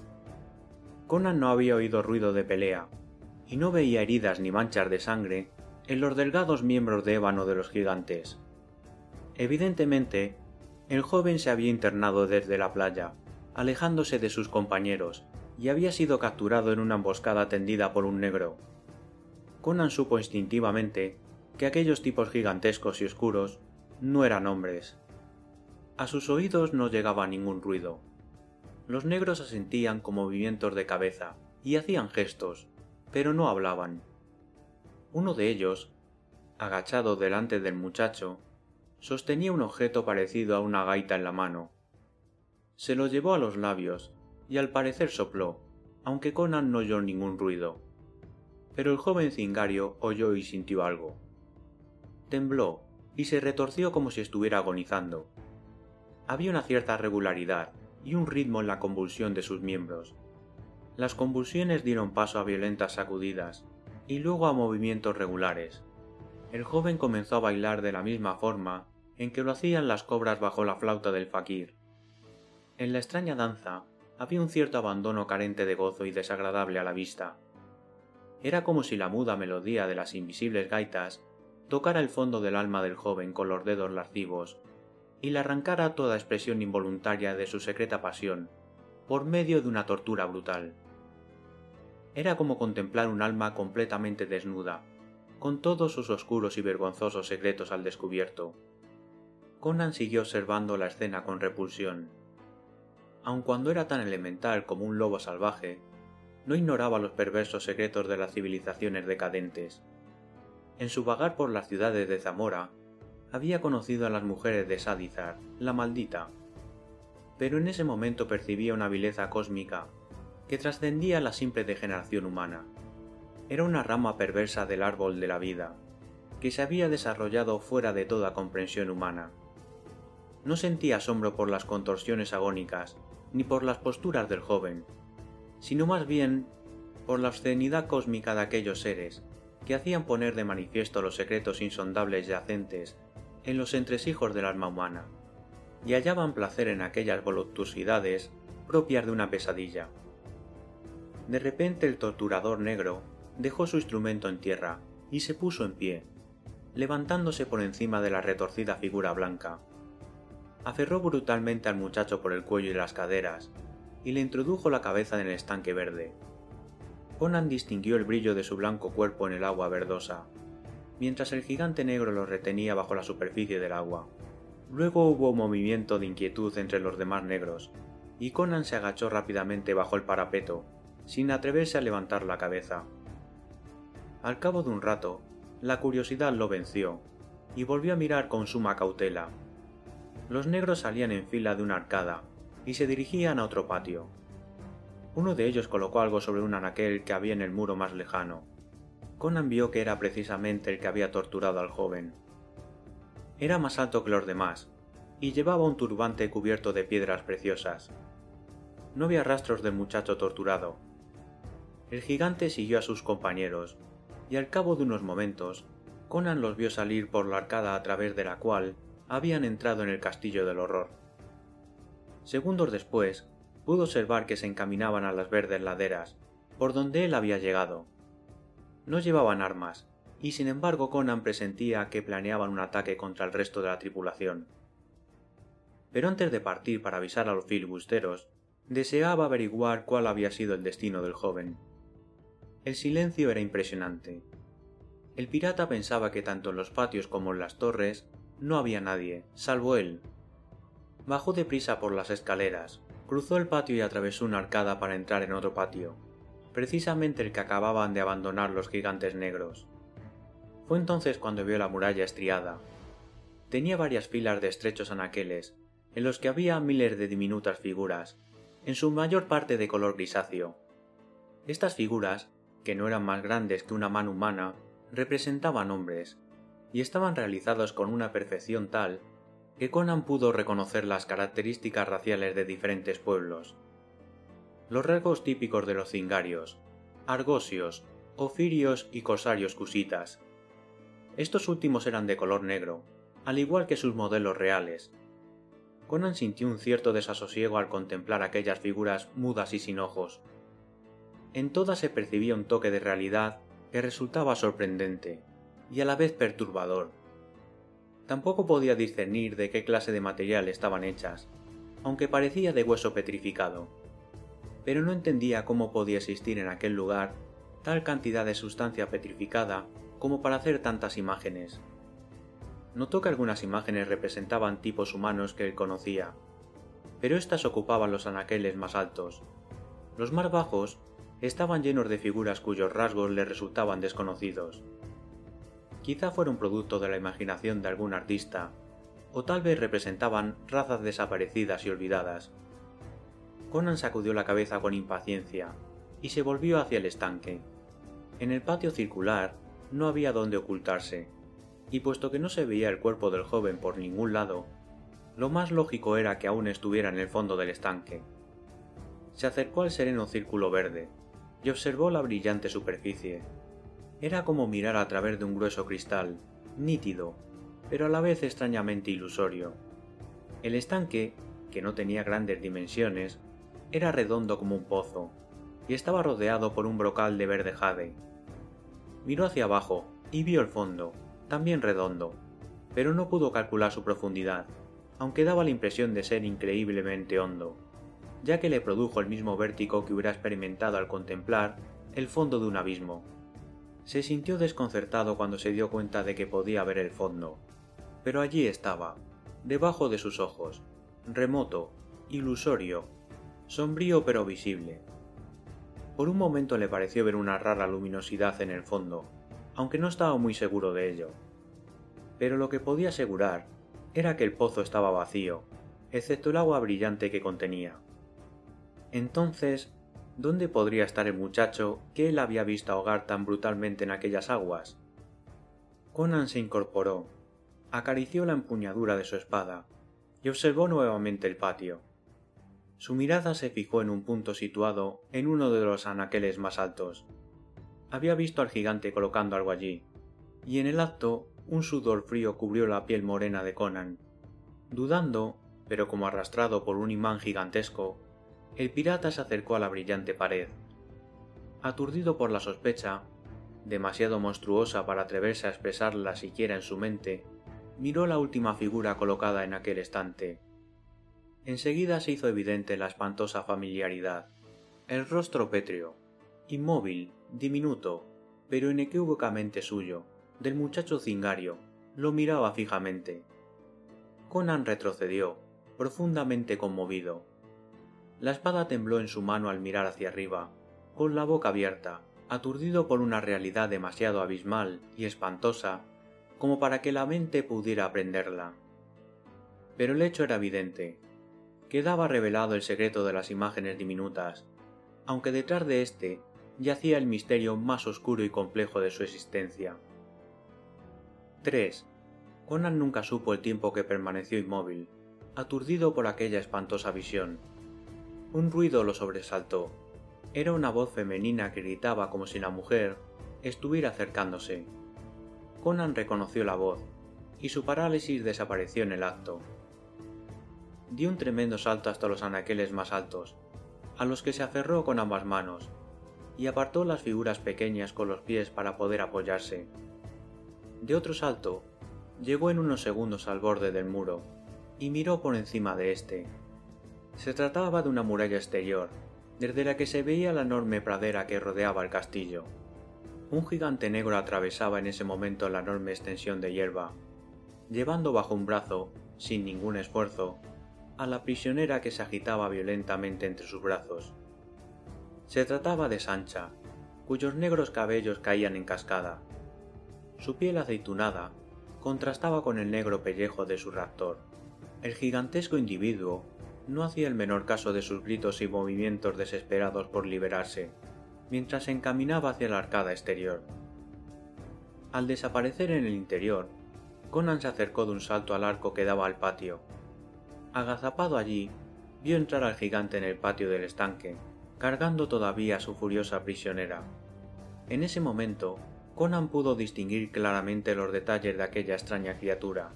Speaker 1: Conan no había oído ruido de pelea, y no veía heridas ni manchas de sangre en los delgados miembros de ébano de los gigantes. Evidentemente, el joven se había internado desde la playa, alejándose de sus compañeros, y había sido capturado en una emboscada tendida por un negro. Conan supo instintivamente que aquellos tipos gigantescos y oscuros no eran hombres. A sus oídos no llegaba ningún ruido. Los negros asentían con movimientos de cabeza y hacían gestos, pero no hablaban. Uno de ellos, agachado delante del muchacho, sostenía un objeto parecido a una gaita en la mano. Se lo llevó a los labios y al parecer sopló, aunque Conan no oyó ningún ruido. Pero el joven cingario oyó y sintió algo. Tembló y se retorció como si estuviera agonizando. Había una cierta regularidad y un ritmo en la convulsión de sus miembros. Las convulsiones dieron paso a violentas sacudidas y luego a movimientos regulares. El joven comenzó a bailar de la misma forma en que lo hacían las cobras bajo la flauta del fakir. En la extraña danza había un cierto abandono carente de gozo y desagradable a la vista. Era como si la muda melodía de las invisibles gaitas tocara el fondo del alma del joven con los dedos lascivos y le arrancara toda expresión involuntaria de su secreta pasión por medio de una tortura brutal. Era como contemplar un alma completamente desnuda, con todos sus oscuros y vergonzosos secretos al descubierto. Conan siguió observando la escena con repulsión aun cuando era tan elemental como un lobo salvaje, no ignoraba los perversos secretos de las civilizaciones decadentes. En su vagar por las ciudades de Zamora, había conocido a las mujeres de Sadizar, la maldita, pero en ese momento percibía una vileza cósmica que trascendía la simple degeneración humana. Era una rama perversa del árbol de la vida, que se había desarrollado fuera de toda comprensión humana. No sentía asombro por las contorsiones agónicas ni por las posturas del joven, sino más bien por la obscenidad cósmica de aquellos seres que hacían poner de manifiesto los secretos insondables yacentes en los entresijos del alma humana, y hallaban placer en aquellas voluptuosidades propias de una pesadilla. De repente el torturador negro dejó su instrumento en tierra y se puso en pie, levantándose por encima de la retorcida figura blanca aferró brutalmente al muchacho por el cuello y las caderas, y le introdujo la cabeza en el estanque verde. Conan distinguió el brillo de su blanco cuerpo en el agua verdosa, mientras el gigante negro lo retenía bajo la superficie del agua. Luego hubo un movimiento de inquietud entre los demás negros, y Conan se agachó rápidamente bajo el parapeto, sin atreverse a levantar la cabeza. Al cabo de un rato, la curiosidad lo venció, y volvió a mirar con suma cautela, los negros salían en fila de una arcada y se dirigían a otro patio. Uno de ellos colocó algo sobre un anaquel que había en el muro más lejano. Conan vio que era precisamente el que había torturado al joven. Era más alto que los demás, y llevaba un turbante cubierto de piedras preciosas. No había rastros del muchacho torturado. El gigante siguió a sus compañeros, y al cabo de unos momentos, Conan los vio salir por la arcada a través de la cual habían entrado en el castillo del horror. Segundos después, pudo observar que se encaminaban a las verdes laderas, por donde él había llegado. No llevaban armas, y sin embargo Conan presentía que planeaban un ataque contra el resto de la tripulación. Pero antes de partir para avisar a los filibusteros, deseaba averiguar cuál había sido el destino del joven. El silencio era impresionante. El pirata pensaba que tanto en los patios como en las torres no había nadie, salvo él. Bajó deprisa por las escaleras, cruzó el patio y atravesó una arcada para entrar en otro patio, precisamente el que acababan de abandonar los gigantes negros. Fue entonces cuando vio la muralla estriada. Tenía varias filas de estrechos anaqueles, en los que había miles de diminutas figuras, en su mayor parte de color grisáceo. Estas figuras, que no eran más grandes que una mano humana, representaban hombres, y estaban realizados con una perfección tal que Conan pudo reconocer las características raciales de diferentes pueblos. los rasgos típicos de los cingarios, argosios, ofirios y corsarios cusitas. Estos últimos eran de color negro, al igual que sus modelos reales. Conan sintió un cierto desasosiego al contemplar aquellas figuras mudas y sin ojos. En todas se percibía un toque de realidad que resultaba sorprendente y a la vez perturbador. Tampoco podía discernir de qué clase de material estaban hechas, aunque parecía de hueso petrificado. Pero no entendía cómo podía existir en aquel lugar tal cantidad de sustancia petrificada como para hacer tantas imágenes. Notó que algunas imágenes representaban tipos humanos que él conocía, pero éstas ocupaban los anaqueles más altos. Los más bajos estaban llenos de figuras cuyos rasgos le resultaban desconocidos. Quizá fuera un producto de la imaginación de algún artista, o tal vez representaban razas desaparecidas y olvidadas. Conan sacudió la cabeza con impaciencia y se volvió hacia el estanque. En el patio circular no había dónde ocultarse, y puesto que no se veía el cuerpo del joven por ningún lado, lo más lógico era que aún estuviera en el fondo del estanque. Se acercó al sereno círculo verde y observó la brillante superficie. Era como mirar a través de un grueso cristal, nítido, pero a la vez extrañamente ilusorio. El estanque, que no tenía grandes dimensiones, era redondo como un pozo, y estaba rodeado por un brocal de verde jade. Miró hacia abajo y vio el fondo, también redondo, pero no pudo calcular su profundidad, aunque daba la impresión de ser increíblemente hondo, ya que le produjo el mismo vértigo que hubiera experimentado al contemplar el fondo de un abismo. Se sintió desconcertado cuando se dio cuenta de que podía ver el fondo, pero allí estaba, debajo de sus ojos, remoto, ilusorio, sombrío pero visible. Por un momento le pareció ver una rara luminosidad en el fondo, aunque no estaba muy seguro de ello. Pero lo que podía asegurar era que el pozo estaba vacío, excepto el agua brillante que contenía. Entonces, ¿dónde podría estar el muchacho que él había visto ahogar tan brutalmente en aquellas aguas? Conan se incorporó, acarició la empuñadura de su espada y observó nuevamente el patio. Su mirada se fijó en un punto situado en uno de los anaqueles más altos. Había visto al gigante colocando algo allí, y en el acto un sudor frío cubrió la piel morena de Conan. Dudando, pero como arrastrado por un imán gigantesco, el pirata se acercó a la brillante pared. Aturdido por la sospecha, demasiado monstruosa para atreverse a expresarla siquiera en su mente, miró la última figura colocada en aquel estante. Enseguida se hizo evidente la espantosa familiaridad. El rostro pétreo, inmóvil, diminuto, pero inequívocamente suyo, del muchacho cingario, lo miraba fijamente. Conan retrocedió, profundamente conmovido. La espada tembló en su mano al mirar hacia arriba, con la boca abierta, aturdido por una realidad demasiado abismal y espantosa como para que la mente pudiera aprenderla. Pero el hecho era evidente, quedaba revelado el secreto de las imágenes diminutas, aunque detrás de éste yacía el misterio más oscuro y complejo de su existencia. 3. Conan nunca supo el tiempo que permaneció inmóvil, aturdido por aquella espantosa visión. Un ruido lo sobresaltó. Era una voz femenina que gritaba como si la mujer estuviera acercándose. Conan reconoció la voz, y su parálisis desapareció en el acto dio un tremendo salto hasta los anaqueles más altos, a los que se aferró con ambas manos, y apartó las figuras pequeñas con los pies para poder apoyarse. De otro salto, llegó en unos segundos al borde del muro, y miró por encima de éste. Se trataba de una muralla exterior, desde la que se veía la enorme pradera que rodeaba el castillo. Un gigante negro atravesaba en ese momento la enorme extensión de hierba, llevando bajo un brazo, sin ningún esfuerzo, a la prisionera que se agitaba violentamente entre sus brazos. Se trataba de Sancha, cuyos negros cabellos caían en cascada. Su piel aceitunada contrastaba con el negro pellejo de su raptor. El gigantesco individuo no hacía el menor caso de sus gritos y movimientos desesperados por liberarse, mientras se encaminaba hacia la arcada exterior. Al desaparecer en el interior, Conan se acercó de un salto al arco que daba al patio agazapado allí, vio entrar al gigante en el patio del estanque, cargando todavía a su furiosa prisionera. En ese momento, Conan pudo distinguir claramente los detalles de aquella extraña criatura.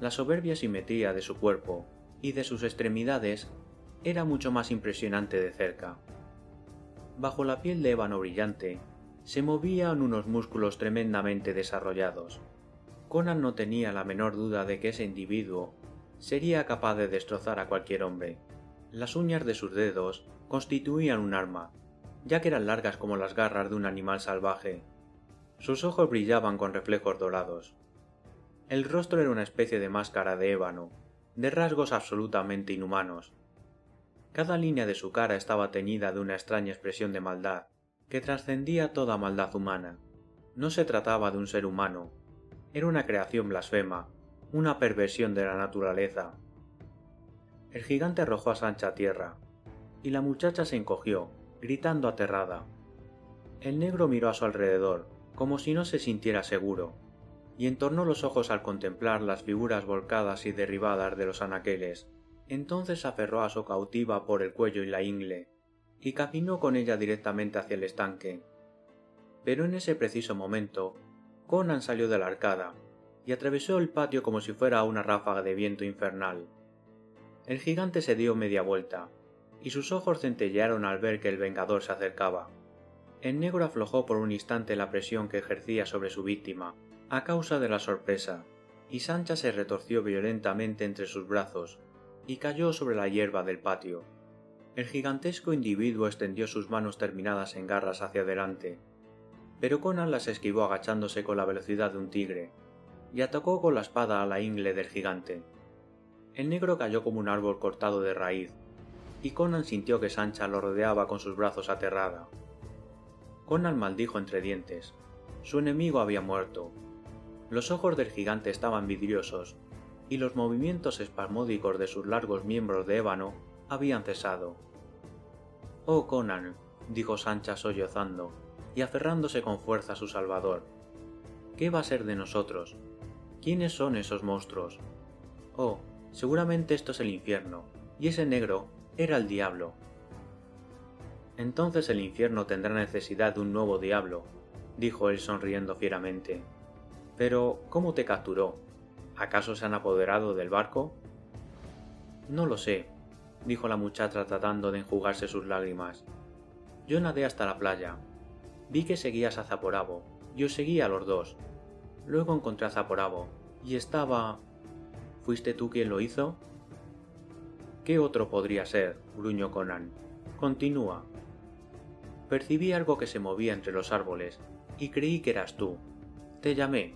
Speaker 1: La soberbia simetría de su cuerpo y de sus extremidades era mucho más impresionante de cerca. Bajo la piel de ébano brillante se movían unos músculos tremendamente desarrollados. Conan no tenía la menor duda de que ese individuo sería capaz de destrozar a cualquier hombre. Las uñas de sus dedos constituían un arma, ya que eran largas como las garras de un animal salvaje. Sus ojos brillaban con reflejos dorados. El rostro era una especie de máscara de ébano, de rasgos absolutamente inhumanos. Cada línea de su cara estaba teñida de una extraña expresión de maldad, que trascendía toda maldad humana. No se trataba de un ser humano, era una creación blasfema, una perversión de la naturaleza. El gigante arrojó a Sancha a tierra, y la muchacha se encogió, gritando aterrada. El negro miró a su alrededor, como si no se sintiera seguro, y entornó los ojos al contemplar las figuras volcadas y derribadas de los anaqueles. Entonces aferró a su cautiva por el cuello y la ingle, y caminó con ella directamente hacia el estanque. Pero en ese preciso momento, Conan salió de la arcada y atravesó el patio como si fuera una ráfaga de viento infernal. El gigante se dio media vuelta, y sus ojos centellearon al ver que el vengador se acercaba. El negro aflojó por un instante la presión que ejercía sobre su víctima, a causa de la sorpresa, y Sancha se retorció violentamente entre sus brazos, y cayó sobre la hierba del patio. El gigantesco individuo extendió sus manos terminadas en garras hacia adelante, pero Conan las esquivó agachándose con la velocidad de un tigre, y atacó con la espada a la ingle del gigante. El negro cayó como un árbol cortado de raíz, y Conan sintió que Sancha lo rodeaba con sus brazos aterrada. Conan maldijo entre dientes. Su enemigo había muerto. Los ojos del gigante estaban vidriosos, y los movimientos espasmódicos de sus largos miembros de ébano habían cesado. Oh Conan, dijo Sancha sollozando, y aferrándose con fuerza a su salvador. ¿Qué va a ser de nosotros? ¿Quiénes son esos monstruos? Oh, seguramente esto es el infierno, y ese negro era el diablo. Entonces el infierno tendrá necesidad de un nuevo diablo, dijo él sonriendo fieramente. Pero, ¿cómo te capturó? ¿Acaso se han apoderado del barco? No lo sé, dijo la muchacha tratando de enjugarse sus lágrimas. Yo nadé hasta la playa. Vi que seguías a Zaporabo. Yo seguía a los dos. Luego encontré a Zaporabo. Y estaba... ¿Fuiste tú quien lo hizo? ¿Qué otro podría ser? gruñó Conan. Continúa. Percibí algo que se movía entre los árboles, y creí que eras tú. Te llamé.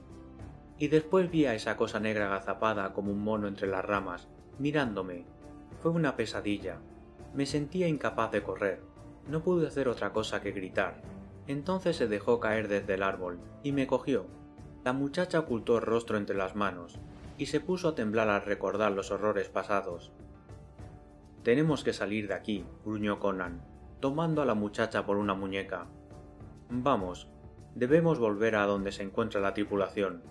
Speaker 1: Y después vi a esa cosa negra agazapada como un mono entre las ramas, mirándome, fue una pesadilla. Me sentía incapaz de correr. No pude hacer otra cosa que gritar. Entonces se dejó caer desde el árbol y me cogió. La muchacha ocultó el rostro entre las manos y se puso a temblar al recordar los horrores pasados. Tenemos que salir de aquí, gruñó Conan, tomando a la muchacha por una muñeca. Vamos, debemos volver a donde se encuentra la tripulación.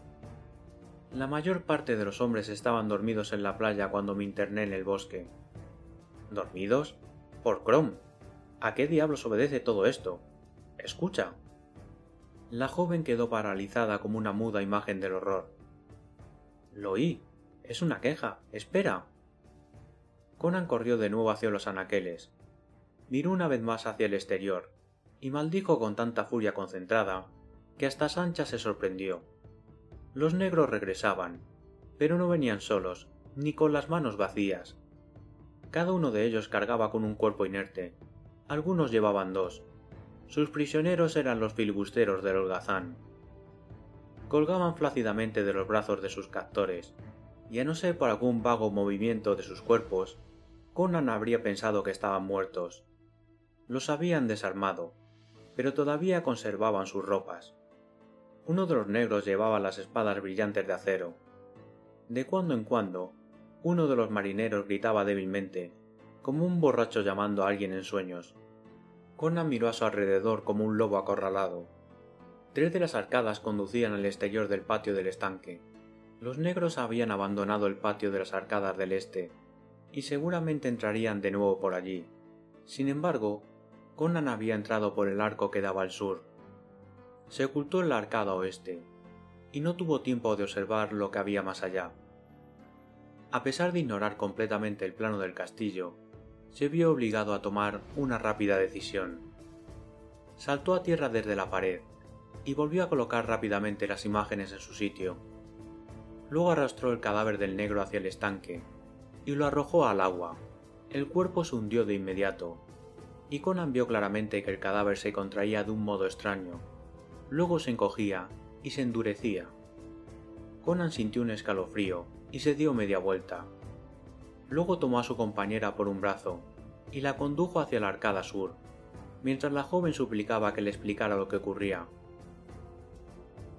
Speaker 1: La mayor parte de los hombres estaban dormidos en la playa cuando me interné en el bosque. ¿Dormidos? Por Crom. ¿A qué diablos obedece todo esto? Escucha. La joven quedó paralizada como una muda imagen del horror. Lo oí. Es una queja. Espera. Conan corrió de nuevo hacia los anaqueles. Miró una vez más hacia el exterior, y maldijo con tanta furia concentrada que hasta Sancha se sorprendió. Los negros regresaban, pero no venían solos, ni con las manos vacías. Cada uno de ellos cargaba con un cuerpo inerte. Algunos llevaban dos. Sus prisioneros eran los filibusteros del holgazán. Colgaban flácidamente de los brazos de sus captores, y a no ser por algún vago movimiento de sus cuerpos, Conan habría pensado que estaban muertos. Los habían desarmado, pero todavía conservaban sus ropas. Uno de los negros llevaba las espadas brillantes de acero. De cuando en cuando, uno de los marineros gritaba débilmente, como un borracho llamando a alguien en sueños. Conan miró a su alrededor como un lobo acorralado. Tres de las arcadas conducían al exterior del patio del estanque. Los negros habían abandonado el patio de las arcadas del este, y seguramente entrarían de nuevo por allí. Sin embargo, Conan había entrado por el arco que daba al sur. Se ocultó en la arcada oeste, y no tuvo tiempo de observar lo que había más allá. A pesar de ignorar completamente el plano del castillo, se vio obligado a tomar una rápida decisión. Saltó a tierra desde la pared y volvió a colocar rápidamente las imágenes en su sitio. Luego arrastró el cadáver del negro hacia el estanque y lo arrojó al agua. El cuerpo se hundió de inmediato, y Conan vio claramente que el cadáver se contraía de un modo extraño. Luego se encogía y se endurecía. Conan sintió un escalofrío y se dio media vuelta. Luego tomó a su compañera por un brazo y la condujo hacia la arcada sur, mientras la joven suplicaba que le explicara lo que ocurría.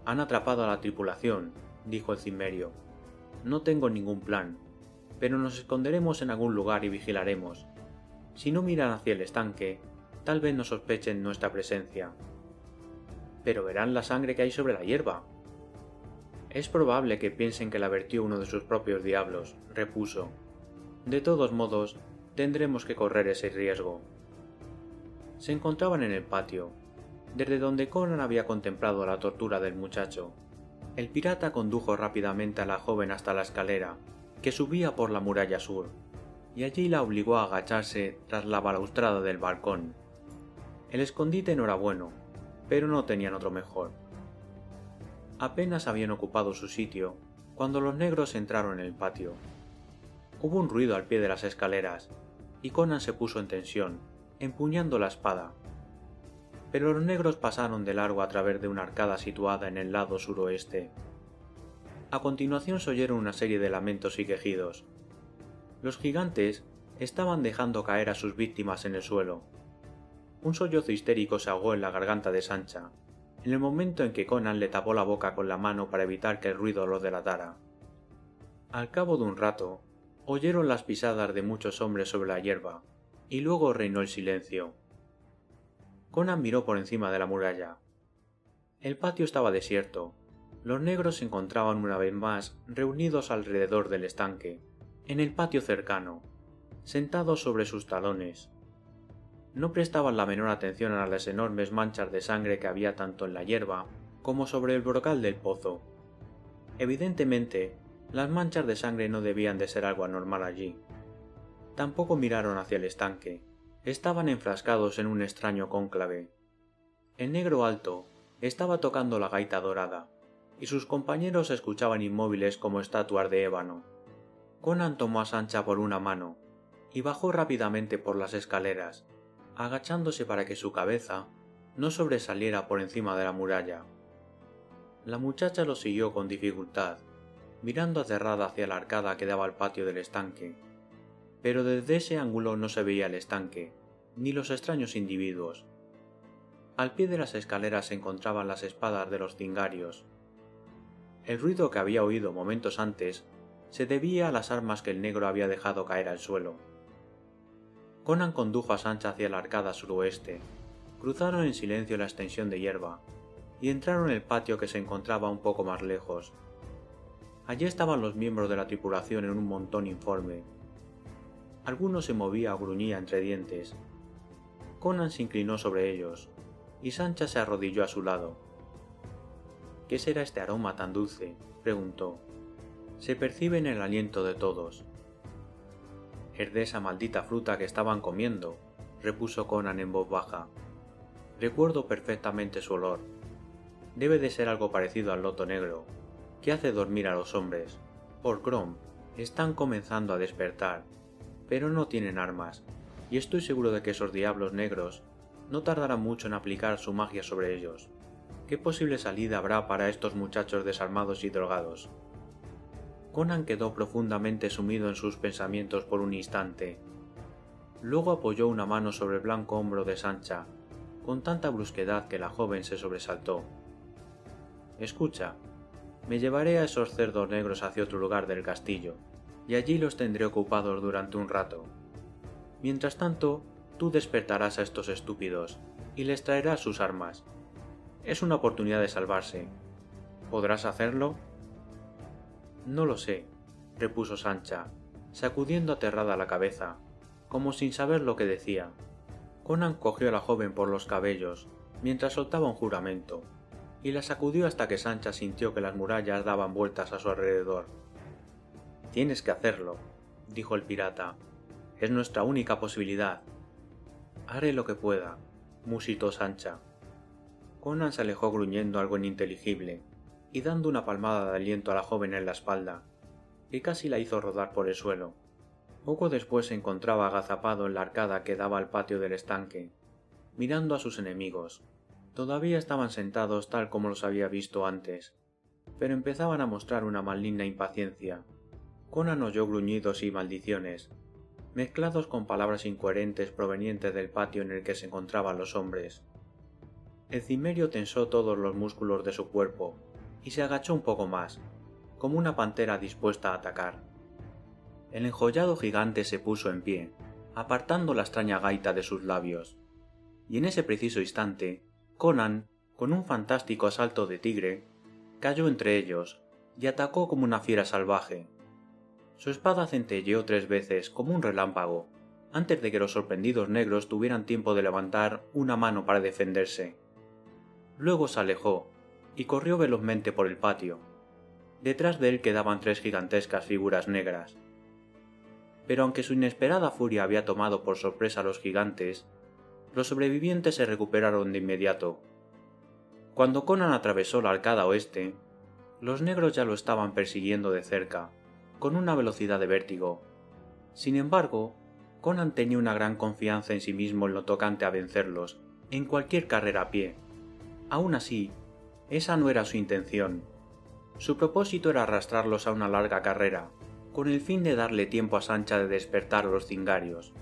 Speaker 1: Han atrapado a la tripulación, dijo el cimerio. No tengo ningún plan, pero nos esconderemos en algún lugar y vigilaremos. Si no miran hacia el estanque, tal vez no sospechen nuestra presencia. Pero verán la sangre que hay sobre la hierba. Es probable que piensen que la vertió uno de sus propios diablos, repuso. De todos modos, tendremos que correr ese riesgo. Se encontraban en el patio, desde donde Conan había contemplado la tortura del muchacho. El pirata condujo rápidamente a la joven hasta la escalera, que subía por la muralla sur, y allí la obligó a agacharse tras la balaustrada del balcón. El escondite no era bueno, pero no tenían otro mejor. Apenas habían ocupado su sitio cuando los negros entraron en el patio. Hubo un ruido al pie de las escaleras, y Conan se puso en tensión, empuñando la espada, pero los negros pasaron de largo a través de una arcada situada en el lado suroeste. A continuación se oyeron una serie de lamentos y quejidos. Los gigantes estaban dejando caer a sus víctimas en el suelo. Un sollozo histérico se ahogó en la garganta de Sancha, en el momento en que Conan le tapó la boca con la mano para evitar que el ruido lo delatara. Al cabo de un rato, oyeron las pisadas de muchos hombres sobre la hierba, y luego reinó el silencio. Conan miró por encima de la muralla. El patio estaba desierto. Los negros se encontraban una vez más reunidos alrededor del estanque, en el patio cercano, sentados sobre sus talones. No prestaban la menor atención a las enormes manchas de sangre que había tanto en la hierba como sobre el brocal del pozo. Evidentemente, las manchas de sangre no debían de ser algo anormal allí. Tampoco miraron hacia el estanque, estaban enfrascados en un extraño cónclave. El negro alto estaba tocando la gaita dorada, y sus compañeros escuchaban inmóviles como estatuas de ébano. Conan tomó a Sancha por una mano y bajó rápidamente por las escaleras, agachándose para que su cabeza no sobresaliera por encima de la muralla. La muchacha lo siguió con dificultad, mirando aterrada hacia la arcada que daba al patio del estanque pero desde ese ángulo no se veía el estanque, ni los extraños individuos. Al pie de las escaleras se encontraban las espadas de los cingarios. El ruido que había oído momentos antes se debía a las armas que el negro había dejado caer al suelo. Conan condujo a Sancha hacia la arcada suroeste, cruzaron en silencio la extensión de hierba y entraron en el patio que se encontraba un poco más lejos. Allí estaban los miembros de la tripulación en un montón informe, Alguno se movía o gruñía entre dientes. Conan se inclinó sobre ellos, y Sancha se arrodilló a su lado. ¿Qué será este aroma tan dulce? preguntó. Se percibe en el aliento de todos. Es de esa maldita fruta que estaban comiendo, repuso Conan en voz baja. Recuerdo perfectamente su olor. Debe de ser algo parecido al loto negro, que hace dormir a los hombres. Por Crom, están comenzando a despertar pero no tienen armas, y estoy seguro de que esos diablos negros no tardarán mucho en aplicar su magia sobre ellos. ¿Qué posible salida habrá para estos muchachos desarmados y drogados? Conan quedó profundamente sumido en sus pensamientos por un instante. Luego apoyó una mano sobre el blanco hombro de Sancha, con tanta brusquedad que la joven se sobresaltó. Escucha, me llevaré a esos cerdos negros hacia otro lugar del castillo y allí los tendré ocupados durante un rato. Mientras tanto, tú despertarás a estos estúpidos y les traerás sus armas. Es una oportunidad de salvarse. ¿Podrás hacerlo? No lo sé, repuso Sancha, sacudiendo aterrada la cabeza, como sin saber lo que decía. Conan cogió a la joven por los cabellos mientras soltaba un juramento, y la sacudió hasta que Sancha sintió que las murallas daban vueltas a su alrededor. Tienes que hacerlo, dijo el pirata. Es nuestra única posibilidad. Haré lo que pueda, musitó Sancha. Conan se alejó gruñendo algo ininteligible y dando una palmada de aliento a la joven en la espalda, que casi la hizo rodar por el suelo. Poco después se encontraba agazapado en la arcada que daba al patio del estanque, mirando a sus enemigos. Todavía estaban sentados tal como los había visto antes, pero empezaban a mostrar una maligna impaciencia. Conan oyó gruñidos y maldiciones, mezclados con palabras incoherentes provenientes del patio en el que se encontraban los hombres. El cimerio tensó todos los músculos de su cuerpo y se agachó un poco más, como una pantera dispuesta a atacar. El enjollado gigante se puso en pie, apartando la extraña gaita de sus labios, y en ese preciso instante, Conan, con un fantástico asalto de tigre, cayó entre ellos y atacó como una fiera salvaje. Su espada centelleó tres veces como un relámpago, antes de que los sorprendidos negros tuvieran tiempo de levantar una mano para defenderse. Luego se alejó y corrió velozmente por el patio. Detrás de él quedaban tres gigantescas figuras negras. Pero aunque su inesperada furia había tomado por sorpresa a los gigantes, los sobrevivientes se recuperaron de inmediato. Cuando Conan atravesó la arcada oeste, los negros ya lo estaban persiguiendo de cerca, con una velocidad de vértigo. Sin embargo, Conan tenía una gran confianza en sí mismo en lo tocante a vencerlos, en cualquier carrera a pie. Aún así, esa no era su intención. Su propósito era arrastrarlos a una larga carrera, con el fin de darle tiempo a Sancha de despertar a los cingarios.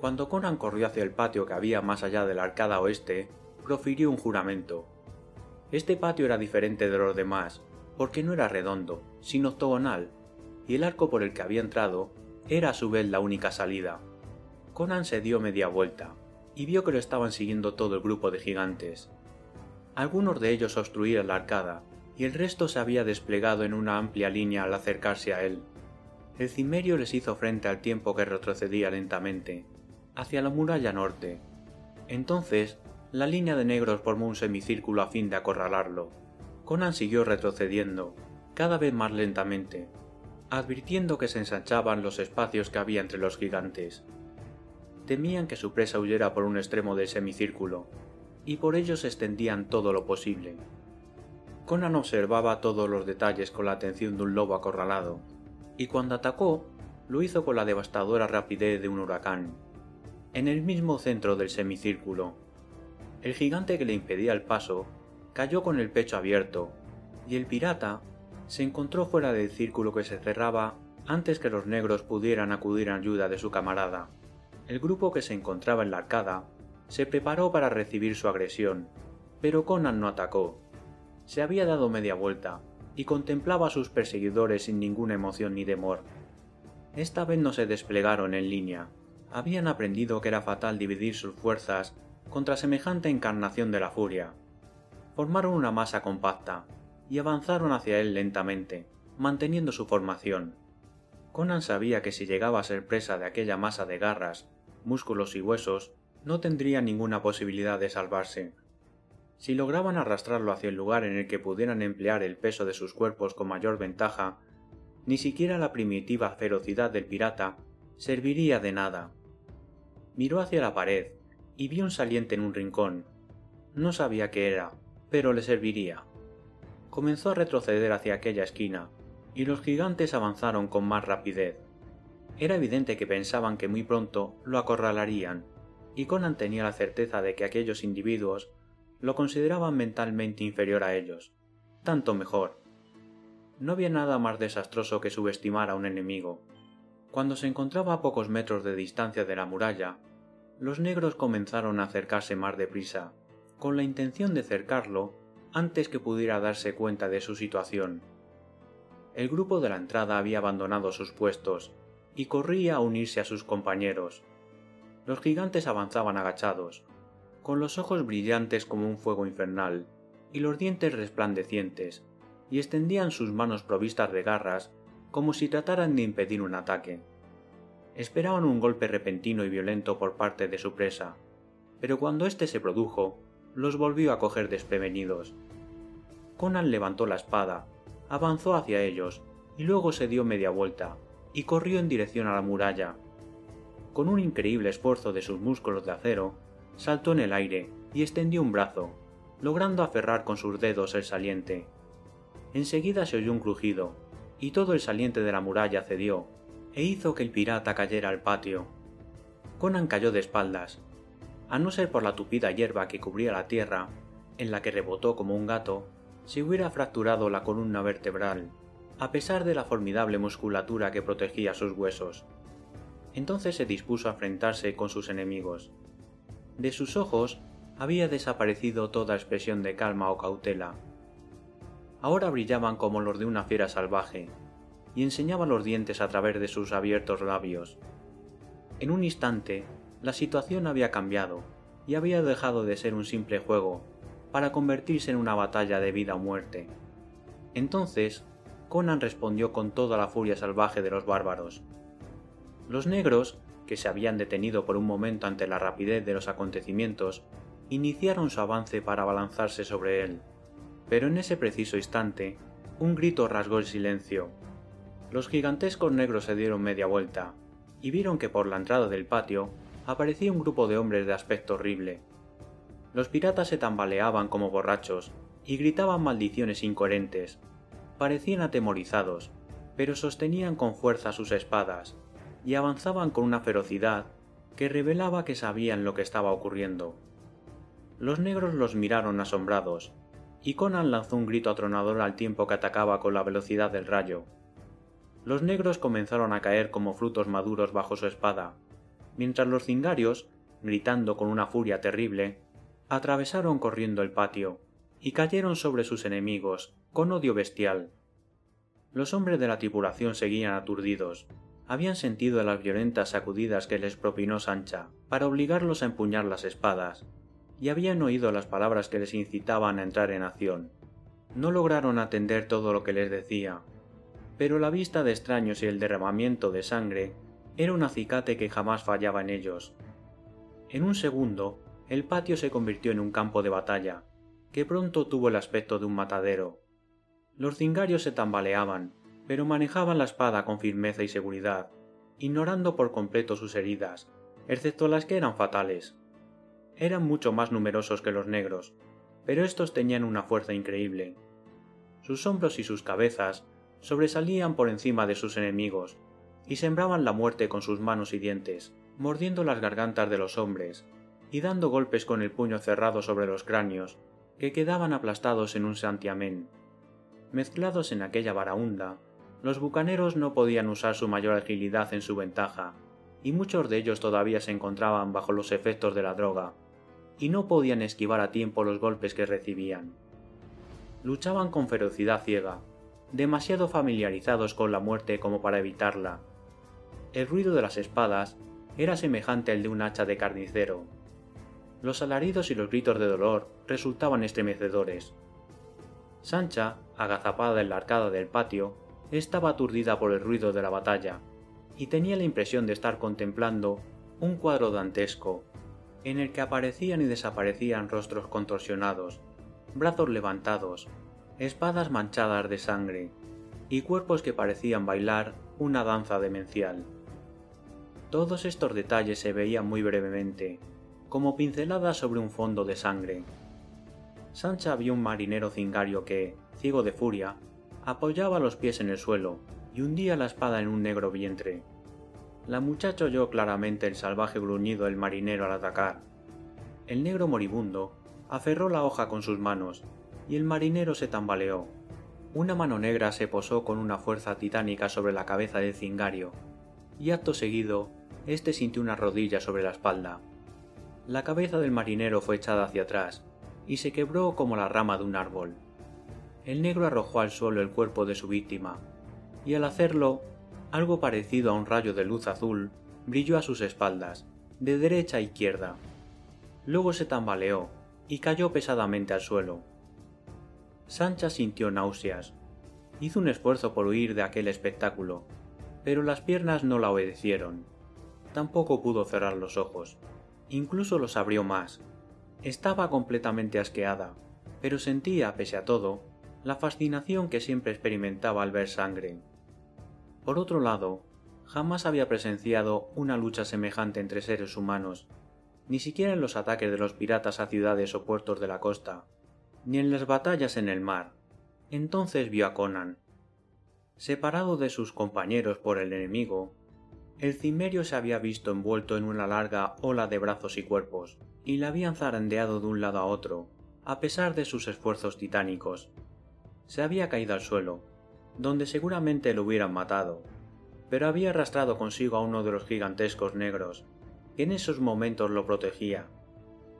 Speaker 1: Cuando Conan corrió hacia el patio que había más allá de la arcada oeste, profirió un juramento. Este patio era diferente de los demás, porque no era redondo, sino octogonal, y el arco por el que había entrado era a su vez la única salida. Conan se dio media vuelta, y vio que lo estaban siguiendo todo el grupo de gigantes. Algunos de ellos obstruían la arcada, y el resto se había desplegado en una amplia línea al acercarse a él. El cimerio les hizo frente al tiempo que retrocedía lentamente, hacia la muralla norte. Entonces, la línea de negros formó un semicírculo a fin de acorralarlo. Conan siguió retrocediendo, cada vez más lentamente, advirtiendo que se ensanchaban los espacios que había entre los gigantes. Temían que su presa huyera por un extremo del semicírculo, y por ello se extendían todo lo posible. Conan observaba todos los detalles con la atención de un lobo acorralado, y cuando atacó, lo hizo con la devastadora rapidez de un huracán. En el mismo centro del semicírculo, el gigante que le impedía el paso cayó con el pecho abierto, y el pirata se encontró fuera del círculo que se cerraba antes que los negros pudieran acudir en ayuda de su camarada. El grupo que se encontraba en la arcada se preparó para recibir su agresión, pero Conan no atacó. Se había dado media vuelta y contemplaba a sus perseguidores sin ninguna emoción ni temor. Esta vez no se desplegaron en línea. Habían aprendido que era fatal dividir sus fuerzas contra semejante encarnación de la furia. Formaron una masa compacta y avanzaron hacia él lentamente, manteniendo su formación. Conan sabía que si llegaba a ser presa de aquella masa de garras, músculos y huesos, no tendría ninguna posibilidad de salvarse. Si lograban arrastrarlo hacia el lugar en el que pudieran emplear el peso de sus cuerpos con mayor ventaja, ni siquiera la primitiva ferocidad del pirata serviría de nada. Miró hacia la pared y vio un saliente en un rincón. No sabía qué era, pero le serviría. Comenzó a retroceder hacia aquella esquina, y los gigantes avanzaron con más rapidez. Era evidente que pensaban que muy pronto lo acorralarían, y Conan tenía la certeza de que aquellos individuos lo consideraban mentalmente inferior a ellos. Tanto mejor. No había nada más desastroso que subestimar a un enemigo. Cuando se encontraba a pocos metros de distancia de la muralla, los negros comenzaron a acercarse más deprisa, con la intención de cercarlo antes que pudiera darse cuenta de su situación. El grupo de la entrada había abandonado sus puestos y corría a unirse a sus compañeros, los gigantes avanzaban agachados, con los ojos brillantes como un fuego infernal, y los dientes resplandecientes, y extendían sus manos provistas de garras como si trataran de impedir un ataque. Esperaban un golpe repentino y violento por parte de su presa, pero cuando éste se produjo, los volvió a coger desprevenidos. Conan levantó la espada, avanzó hacia ellos, y luego se dio media vuelta, y corrió en dirección a la muralla. Con un increíble esfuerzo de sus músculos de acero, saltó en el aire y extendió un brazo, logrando aferrar con sus dedos el saliente. Enseguida se oyó un crujido, y todo el saliente de la muralla cedió, e hizo que el pirata cayera al patio. Conan cayó de espaldas. A no ser por la tupida hierba que cubría la tierra, en la que rebotó como un gato, se hubiera fracturado la columna vertebral, a pesar de la formidable musculatura que protegía sus huesos. Entonces se dispuso a enfrentarse con sus enemigos. De sus ojos había desaparecido toda expresión de calma o cautela. Ahora brillaban como los de una fiera salvaje, y enseñaban los dientes a través de sus abiertos labios. En un instante, la situación había cambiado, y había dejado de ser un simple juego, para convertirse en una batalla de vida o muerte. Entonces, Conan respondió con toda la furia salvaje de los bárbaros. Los negros, que se habían detenido por un momento ante la rapidez de los acontecimientos, iniciaron su avance para abalanzarse sobre él. Pero en ese preciso instante, un grito rasgó el silencio. Los gigantescos negros se dieron media vuelta, y vieron que por la entrada del patio aparecía un grupo de hombres de aspecto horrible. Los piratas se tambaleaban como borrachos, y gritaban maldiciones incoherentes. Parecían atemorizados, pero sostenían con fuerza sus espadas, y avanzaban con una ferocidad que revelaba que sabían lo que estaba ocurriendo. Los negros los miraron asombrados, y Conan lanzó un grito atronador al tiempo que atacaba con la velocidad del rayo. Los negros comenzaron a caer como frutos maduros bajo su espada, mientras los cingarios, gritando con una furia terrible, atravesaron corriendo el patio, y cayeron sobre sus enemigos, con odio bestial. Los hombres de la tripulación seguían aturdidos, habían sentido las violentas sacudidas que les propinó Sancha, para obligarlos a empuñar las espadas, y habían oído las palabras que les incitaban a entrar en acción. No lograron atender todo lo que les decía, pero la vista de extraños y el derramamiento de sangre era un acicate que jamás fallaba en ellos. En un segundo, el patio se convirtió en un campo de batalla, que pronto tuvo el aspecto de un matadero. Los cingarios se tambaleaban, pero manejaban la espada con firmeza y seguridad, ignorando por completo sus heridas, excepto las que eran fatales eran mucho más numerosos que los negros, pero estos tenían una fuerza increíble. Sus hombros y sus cabezas sobresalían por encima de sus enemigos, y sembraban la muerte con sus manos y dientes, mordiendo las gargantas de los hombres, y dando golpes con el puño cerrado sobre los cráneos, que quedaban aplastados en un santiamén. Mezclados en aquella baraunda, los bucaneros no podían usar su mayor agilidad en su ventaja, y muchos de ellos todavía se encontraban bajo los efectos de la droga, y no podían esquivar a tiempo los golpes que recibían. Luchaban con ferocidad ciega, demasiado familiarizados con la muerte como para evitarla. El ruido de las espadas era semejante al de un hacha de carnicero. Los alaridos y los gritos de dolor resultaban estremecedores. Sancha, agazapada en la arcada del patio, estaba aturdida por el ruido de la batalla, y tenía la impresión de estar contemplando un cuadro dantesco, en el que aparecían y desaparecían rostros contorsionados, brazos levantados, espadas manchadas de sangre, y cuerpos que parecían bailar una danza demencial. Todos estos detalles se veían muy brevemente, como pinceladas sobre un fondo de sangre. Sancha vio un marinero cingario que, ciego de furia, apoyaba los pies en el suelo y hundía la espada en un negro vientre. La muchacha oyó claramente el salvaje gruñido del marinero al atacar. El negro moribundo aferró la hoja con sus manos, y el marinero se tambaleó. Una mano negra se posó con una fuerza titánica sobre la cabeza del cingario, y acto seguido, éste sintió una rodilla sobre la espalda. La cabeza del marinero fue echada hacia atrás, y se quebró como la rama de un árbol. El negro arrojó al suelo el cuerpo de su víctima, y al hacerlo algo parecido a un rayo de luz azul brilló a sus espaldas, de derecha a izquierda. Luego se tambaleó y cayó pesadamente al suelo. Sancha sintió náuseas. Hizo un esfuerzo por huir de aquel espectáculo, pero las piernas no la obedecieron. Tampoco pudo cerrar los ojos. Incluso los abrió más. Estaba completamente asqueada, pero sentía, pese a todo, la fascinación que siempre experimentaba al ver sangre. Por otro lado, jamás había presenciado una lucha semejante entre seres humanos, ni siquiera en los ataques de los piratas a ciudades o puertos de la costa, ni en las batallas en el mar. Entonces vio a Conan. Separado de sus compañeros por el enemigo, el cimerio se había visto envuelto en una larga ola de brazos y cuerpos, y la habían zarandeado de un lado a otro, a pesar de sus esfuerzos titánicos. Se había caído al suelo, donde seguramente lo hubieran matado, pero había arrastrado consigo a uno de los gigantescos negros, que en esos momentos lo protegía.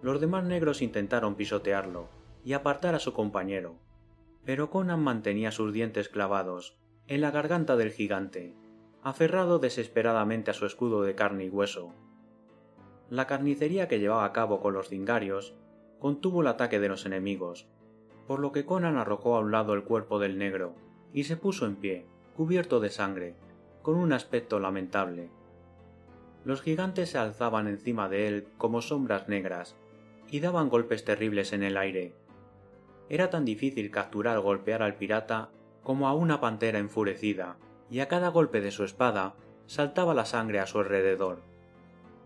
Speaker 1: Los demás negros intentaron pisotearlo y apartar a su compañero, pero Conan mantenía sus dientes clavados en la garganta del gigante, aferrado desesperadamente a su escudo de carne y hueso. La carnicería que llevaba a cabo con los cingarios contuvo el ataque de los enemigos, por lo que Conan arrojó a un lado el cuerpo del negro y se puso en pie, cubierto de sangre, con un aspecto lamentable. Los gigantes se alzaban encima de él como sombras negras y daban golpes terribles en el aire. Era tan difícil capturar o golpear al pirata como a una pantera enfurecida, y a cada golpe de su espada saltaba la sangre a su alrededor.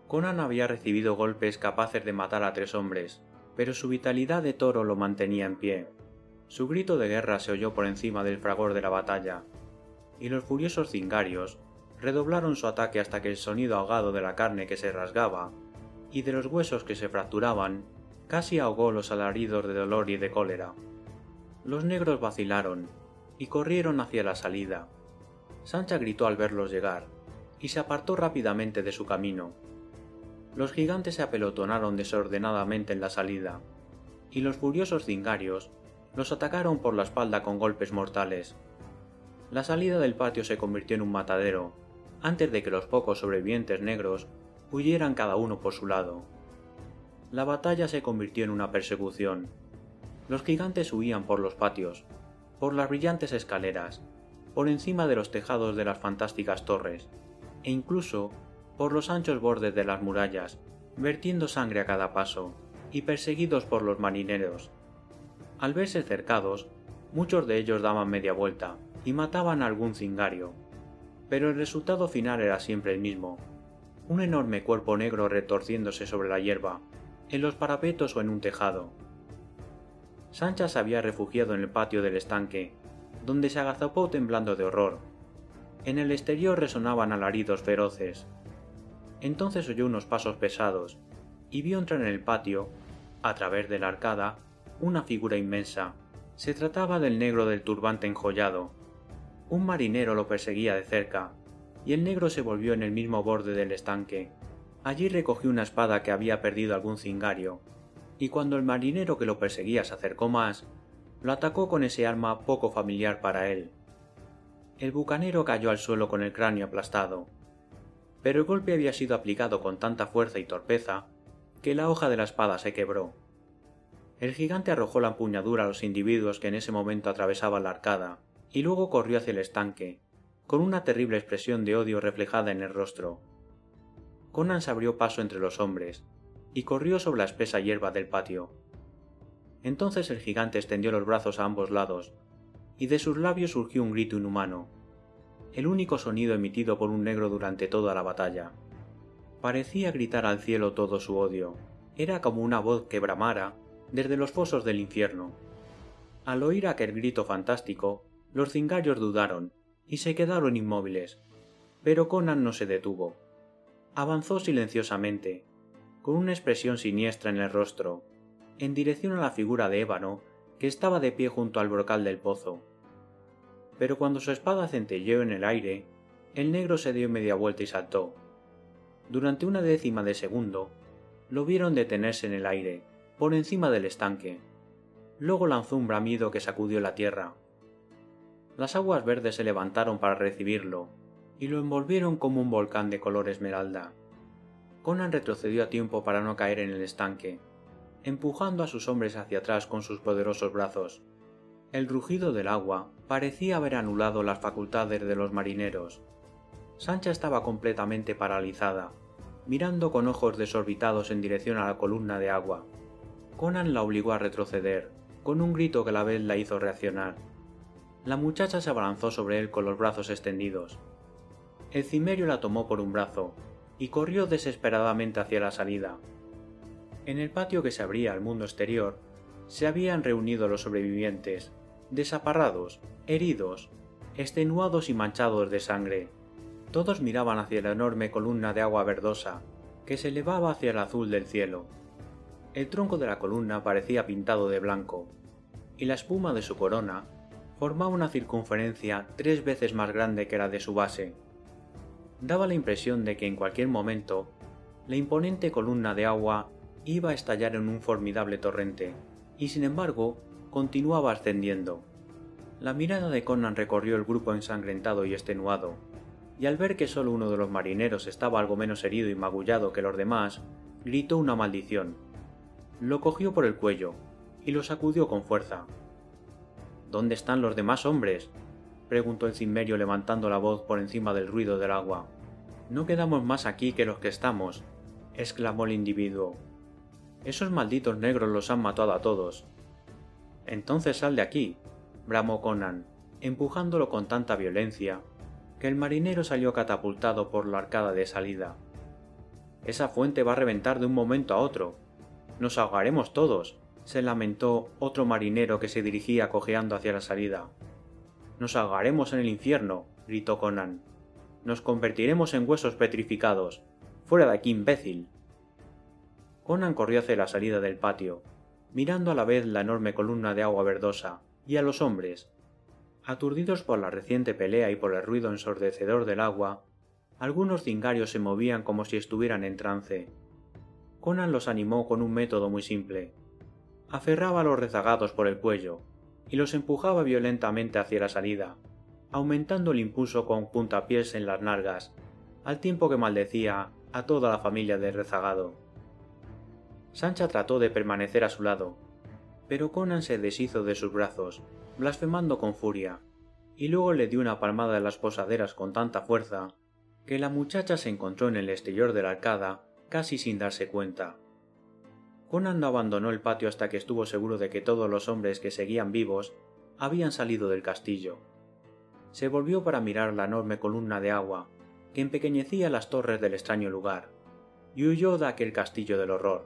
Speaker 1: Conan había recibido golpes capaces de matar a tres hombres, pero su vitalidad de toro lo mantenía en pie. Su grito de guerra se oyó por encima del fragor de la batalla, y los furiosos cingarios redoblaron su ataque hasta que el sonido ahogado de la carne que se rasgaba y de los huesos que se fracturaban casi ahogó los alaridos de dolor y de cólera. Los negros vacilaron y corrieron hacia la salida, Sancha gritó al verlos llegar, y se apartó rápidamente de su camino. Los gigantes se apelotonaron desordenadamente en la salida, y los furiosos cingarios los atacaron por la espalda con golpes mortales. La salida del patio se convirtió en un matadero, antes de que los pocos sobrevivientes negros huyeran cada uno por su lado. La batalla se convirtió en una persecución. Los gigantes huían por los patios, por las brillantes escaleras, por encima de los tejados de las fantásticas torres, e incluso por los anchos bordes de las murallas, vertiendo sangre a cada paso, y perseguidos por los marineros. Al verse cercados, muchos de ellos daban media vuelta y mataban a algún cingario, pero el resultado final era siempre el mismo, un enorme cuerpo negro retorciéndose sobre la hierba, en los parapetos o en un tejado. Sancha se había refugiado en el patio del estanque, donde se agazapó temblando de horror. En el exterior resonaban alaridos feroces. Entonces oyó unos pasos pesados y vio entrar en el patio, a través de la arcada, una figura inmensa. Se trataba del negro del turbante enjollado. Un marinero lo perseguía de cerca, y el negro se volvió en el mismo borde del estanque. Allí recogió una espada que había perdido algún cingario, y cuando el marinero que lo perseguía se acercó más, lo atacó con ese arma poco familiar para él. El bucanero cayó al suelo con el cráneo aplastado, pero el golpe había sido aplicado con tanta fuerza y torpeza que la hoja de la espada se quebró. El gigante arrojó la empuñadura a los individuos que en ese momento atravesaban la arcada, y luego corrió hacia el estanque, con una terrible expresión de odio reflejada en el rostro. Conan se abrió paso entre los hombres, y corrió sobre la espesa hierba del patio. Entonces el gigante extendió los brazos a ambos lados, y de sus labios surgió un grito inhumano, el único sonido emitido por un negro durante toda la batalla. Parecía gritar al cielo todo su odio, era como una voz que bramara desde los fosos del infierno. Al oír aquel grito fantástico, los cingarios dudaron y se quedaron inmóviles, pero Conan no se detuvo. Avanzó silenciosamente, con una expresión siniestra en el rostro, en dirección a la figura de ébano que estaba de pie junto al brocal del pozo. Pero cuando su espada centelleó en el aire, el negro se dio media vuelta y saltó. Durante una décima de segundo, lo vieron detenerse en el aire, por encima del estanque. Luego lanzó un bramido que sacudió la tierra. Las aguas verdes se levantaron para recibirlo, y lo envolvieron como un volcán de color esmeralda. Conan retrocedió a tiempo para no caer en el estanque, empujando a sus hombres hacia atrás con sus poderosos brazos. El rugido del agua parecía haber anulado las facultades de los marineros. Sancha estaba completamente paralizada, mirando con ojos desorbitados en dirección a la columna de agua. Conan la obligó a retroceder, con un grito que a la vez la hizo reaccionar. La muchacha se abalanzó sobre él con los brazos extendidos. El cimerio la tomó por un brazo y corrió desesperadamente hacia la salida. En el patio que se abría al mundo exterior, se habían reunido los sobrevivientes, desaparrados, heridos, extenuados y manchados de sangre. Todos miraban hacia la enorme columna de agua verdosa que se elevaba hacia el azul del cielo. El tronco de la columna parecía pintado de blanco, y la espuma de su corona formaba una circunferencia tres veces más grande que la de su base. Daba la impresión de que en cualquier momento la imponente columna de agua iba a estallar en un formidable torrente, y sin embargo continuaba ascendiendo. La mirada de Conan recorrió el grupo ensangrentado y extenuado, y al ver que solo uno de los marineros estaba algo menos herido y magullado que los demás, gritó una maldición. Lo cogió por el cuello y lo sacudió con fuerza. ¿Dónde están los demás hombres? preguntó el cimmerio levantando la voz por encima del ruido del agua. No quedamos más aquí que los que estamos, exclamó el individuo. Esos malditos negros los han matado a todos. Entonces sal de aquí, bramó Conan, empujándolo con tanta violencia, que el marinero salió catapultado por la arcada de salida. Esa fuente va a reventar de un momento a otro. Nos ahogaremos todos, se lamentó otro marinero que se dirigía cojeando hacia la salida. Nos ahogaremos en el infierno, gritó Conan. Nos convertiremos en huesos petrificados. Fuera de aquí, imbécil. Conan corrió hacia la salida del patio, mirando a la vez la enorme columna de agua verdosa, y a los hombres. Aturdidos por la reciente pelea y por el ruido ensordecedor del agua, algunos cingarios se movían como si estuvieran en trance. Conan los animó con un método muy simple. Aferraba a los rezagados por el cuello y los empujaba violentamente hacia la salida, aumentando el impulso con puntapiés en las nalgas, al tiempo que maldecía a toda la familia del rezagado. Sancha trató de permanecer a su lado, pero Conan se deshizo de sus brazos, blasfemando con furia, y luego le dio una palmada en las posaderas con tanta fuerza que la muchacha se encontró en el exterior de la arcada casi sin darse cuenta. Conan no abandonó el patio hasta que estuvo seguro de que todos los hombres que seguían vivos habían salido del castillo. Se volvió para mirar la enorme columna de agua que empequeñecía las torres del extraño lugar, y huyó de aquel castillo del horror.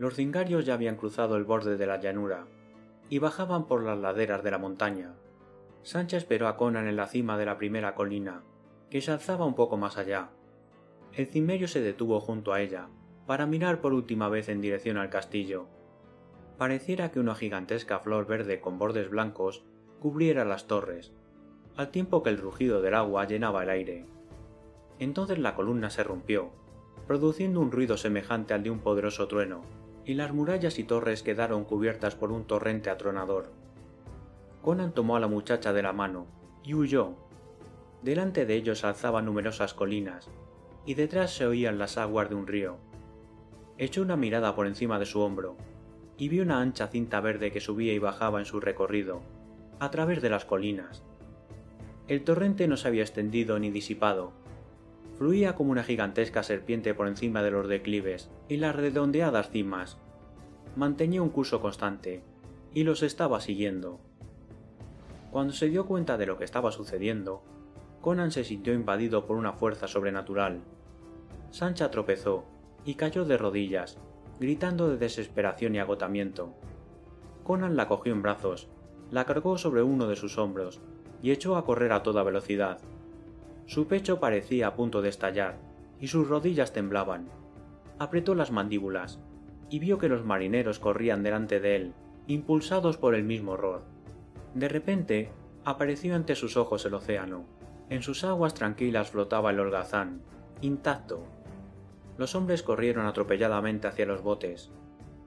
Speaker 1: Los cingarios ya habían cruzado el borde de la llanura y bajaban por las laderas de la montaña. Sancha esperó a Conan en la cima de la primera colina, que se alzaba un poco más allá. El cimerio se detuvo junto a ella, para mirar por última vez en dirección al castillo. Pareciera que una gigantesca flor verde con bordes blancos cubriera las torres, al tiempo que el rugido del agua llenaba el aire. Entonces la columna se rompió, produciendo un ruido semejante al de un poderoso trueno, y las murallas y torres quedaron cubiertas por un torrente atronador. Conan tomó a la muchacha de la mano y huyó. Delante de ellos alzaban numerosas colinas, y detrás se oían las aguas de un río. Echó una mirada por encima de su hombro, y vio una ancha cinta verde que subía y bajaba en su recorrido, a través de las colinas. El torrente no se había extendido ni disipado, fluía como una gigantesca serpiente por encima de los declives y las redondeadas cimas. Mantenía un curso constante, y los estaba siguiendo. Cuando se dio cuenta de lo que estaba sucediendo, Conan se sintió invadido por una fuerza sobrenatural. Sancha tropezó y cayó de rodillas, gritando de desesperación y agotamiento. Conan la cogió en brazos, la cargó sobre uno de sus hombros y echó a correr a toda velocidad. Su pecho parecía a punto de estallar, y sus rodillas temblaban. Apretó las mandíbulas, y vio que los marineros corrían delante de él, impulsados por el mismo horror. De repente, apareció ante sus ojos el océano. En sus aguas tranquilas flotaba el holgazán, intacto. Los hombres corrieron atropelladamente hacia los botes.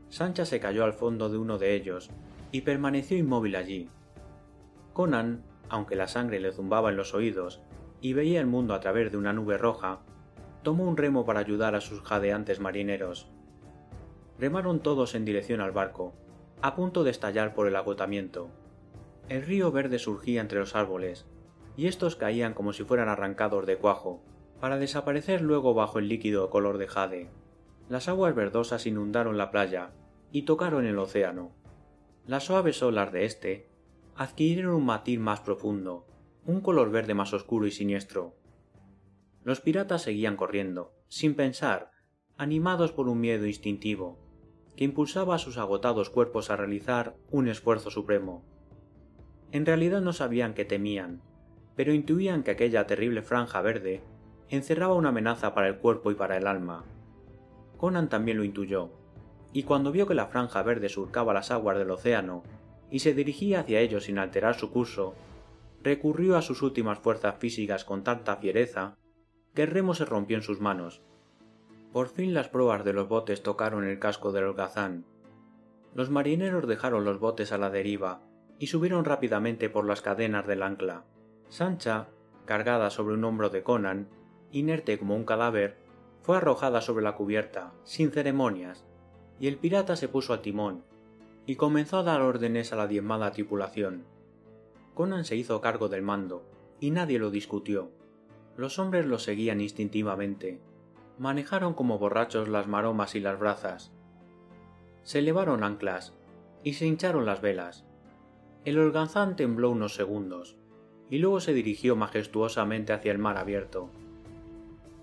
Speaker 1: Sancha se cayó al fondo de uno de ellos y permaneció inmóvil allí. Conan, aunque la sangre le zumbaba en los oídos, y veía el mundo a través de una nube roja, tomó un remo para ayudar a sus jadeantes marineros. Remaron todos en dirección al barco, a punto de estallar por el agotamiento. El río verde surgía entre los árboles, y estos caían como si fueran arrancados de cuajo, para desaparecer luego bajo el líquido color de jade. Las aguas verdosas inundaron la playa y tocaron el océano. Las suaves olas de éste adquirieron un matiz más profundo, un color verde más oscuro y siniestro. Los piratas seguían corriendo, sin pensar, animados por un miedo instintivo, que impulsaba a sus agotados cuerpos a realizar un esfuerzo supremo. En realidad no sabían qué temían, pero intuían que aquella terrible franja verde encerraba una amenaza para el cuerpo y para el alma. Conan también lo intuyó, y cuando vio que la franja verde surcaba las aguas del océano y se dirigía hacia ellos sin alterar su curso, recurrió a sus últimas fuerzas físicas con tanta fiereza que el remo se rompió en sus manos. Por fin las proas de los botes tocaron el casco del holgazán. Los marineros dejaron los botes a la deriva y subieron rápidamente por las cadenas del ancla. Sancha, cargada sobre un hombro de Conan, inerte como un cadáver, fue arrojada sobre la cubierta, sin ceremonias, y el pirata se puso al timón, y comenzó a dar órdenes a la diezmada tripulación. Conan se hizo cargo del mando, y nadie lo discutió. Los hombres lo seguían instintivamente. Manejaron como borrachos las maromas y las brazas. Se elevaron anclas, y se hincharon las velas. El holganzán tembló unos segundos, y luego se dirigió majestuosamente hacia el mar abierto.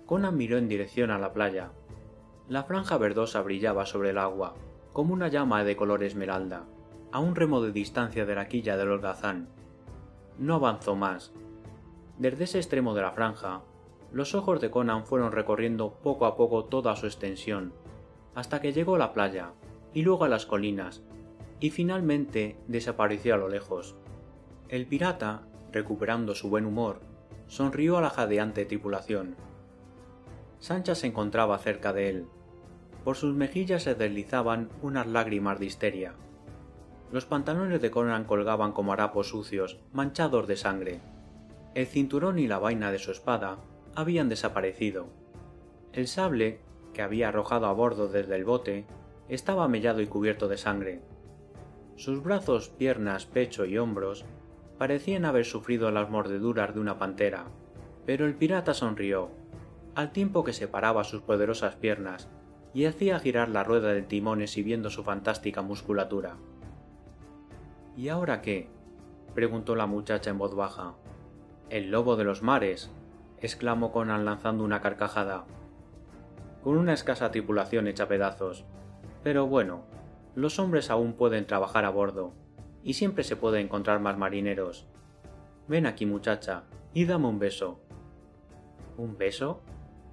Speaker 1: Conan miró en dirección a la playa. La franja verdosa brillaba sobre el agua, como una llama de color esmeralda, a un remo de distancia de la quilla del holgazán. No avanzó más. Desde ese extremo de la franja, los ojos de Conan fueron recorriendo poco a poco toda su extensión, hasta que llegó a la playa, y luego a las colinas, y finalmente desapareció a lo lejos. El pirata, recuperando su buen humor, sonrió a la jadeante tripulación. Sancha se encontraba cerca de él. Por sus mejillas se deslizaban unas lágrimas de histeria. Los pantalones de Conan colgaban como harapos sucios, manchados de sangre. El cinturón y la vaina de su espada habían desaparecido. El sable, que había arrojado a bordo desde el bote, estaba mellado y cubierto de sangre. Sus brazos, piernas, pecho y hombros parecían haber sufrido las mordeduras de una pantera, pero el pirata sonrió al tiempo que separaba sus poderosas piernas y hacía girar la rueda del timón exhibiendo su fantástica musculatura. ¿Y ahora qué? preguntó la muchacha en voz baja. El lobo de los mares, exclamó Conan lanzando una carcajada. Con una escasa tripulación hecha pedazos. Pero bueno, los hombres aún pueden trabajar a bordo, y siempre se puede encontrar más marineros. Ven aquí, muchacha, y dame un beso. ¿Un beso?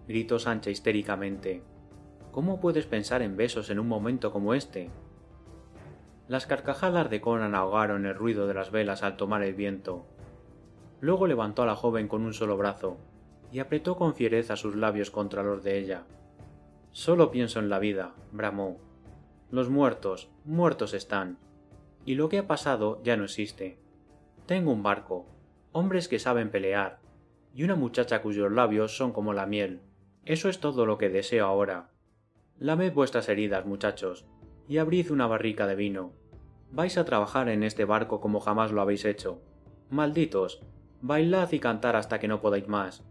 Speaker 1: gritó Sancha histéricamente. ¿Cómo puedes pensar en besos en un momento como este? Las carcajadas de Conan ahogaron el ruido de las velas al tomar el viento. Luego levantó a la joven con un solo brazo y apretó con fiereza sus labios contra los de ella. Solo pienso en la vida, bramó. Los muertos, muertos están. Y lo que ha pasado ya no existe. Tengo un barco, hombres que saben pelear, y una muchacha cuyos labios son como la miel. Eso es todo lo que deseo ahora. Lamed vuestras heridas, muchachos, y abrid una barrica de vino. Vais a trabajar en este barco como jamás lo habéis hecho. Malditos, bailad y cantar hasta que no podáis más.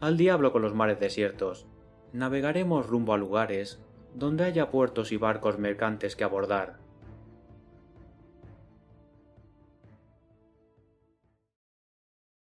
Speaker 1: Al diablo con los mares desiertos. Navegaremos rumbo a lugares donde haya puertos y barcos mercantes que abordar.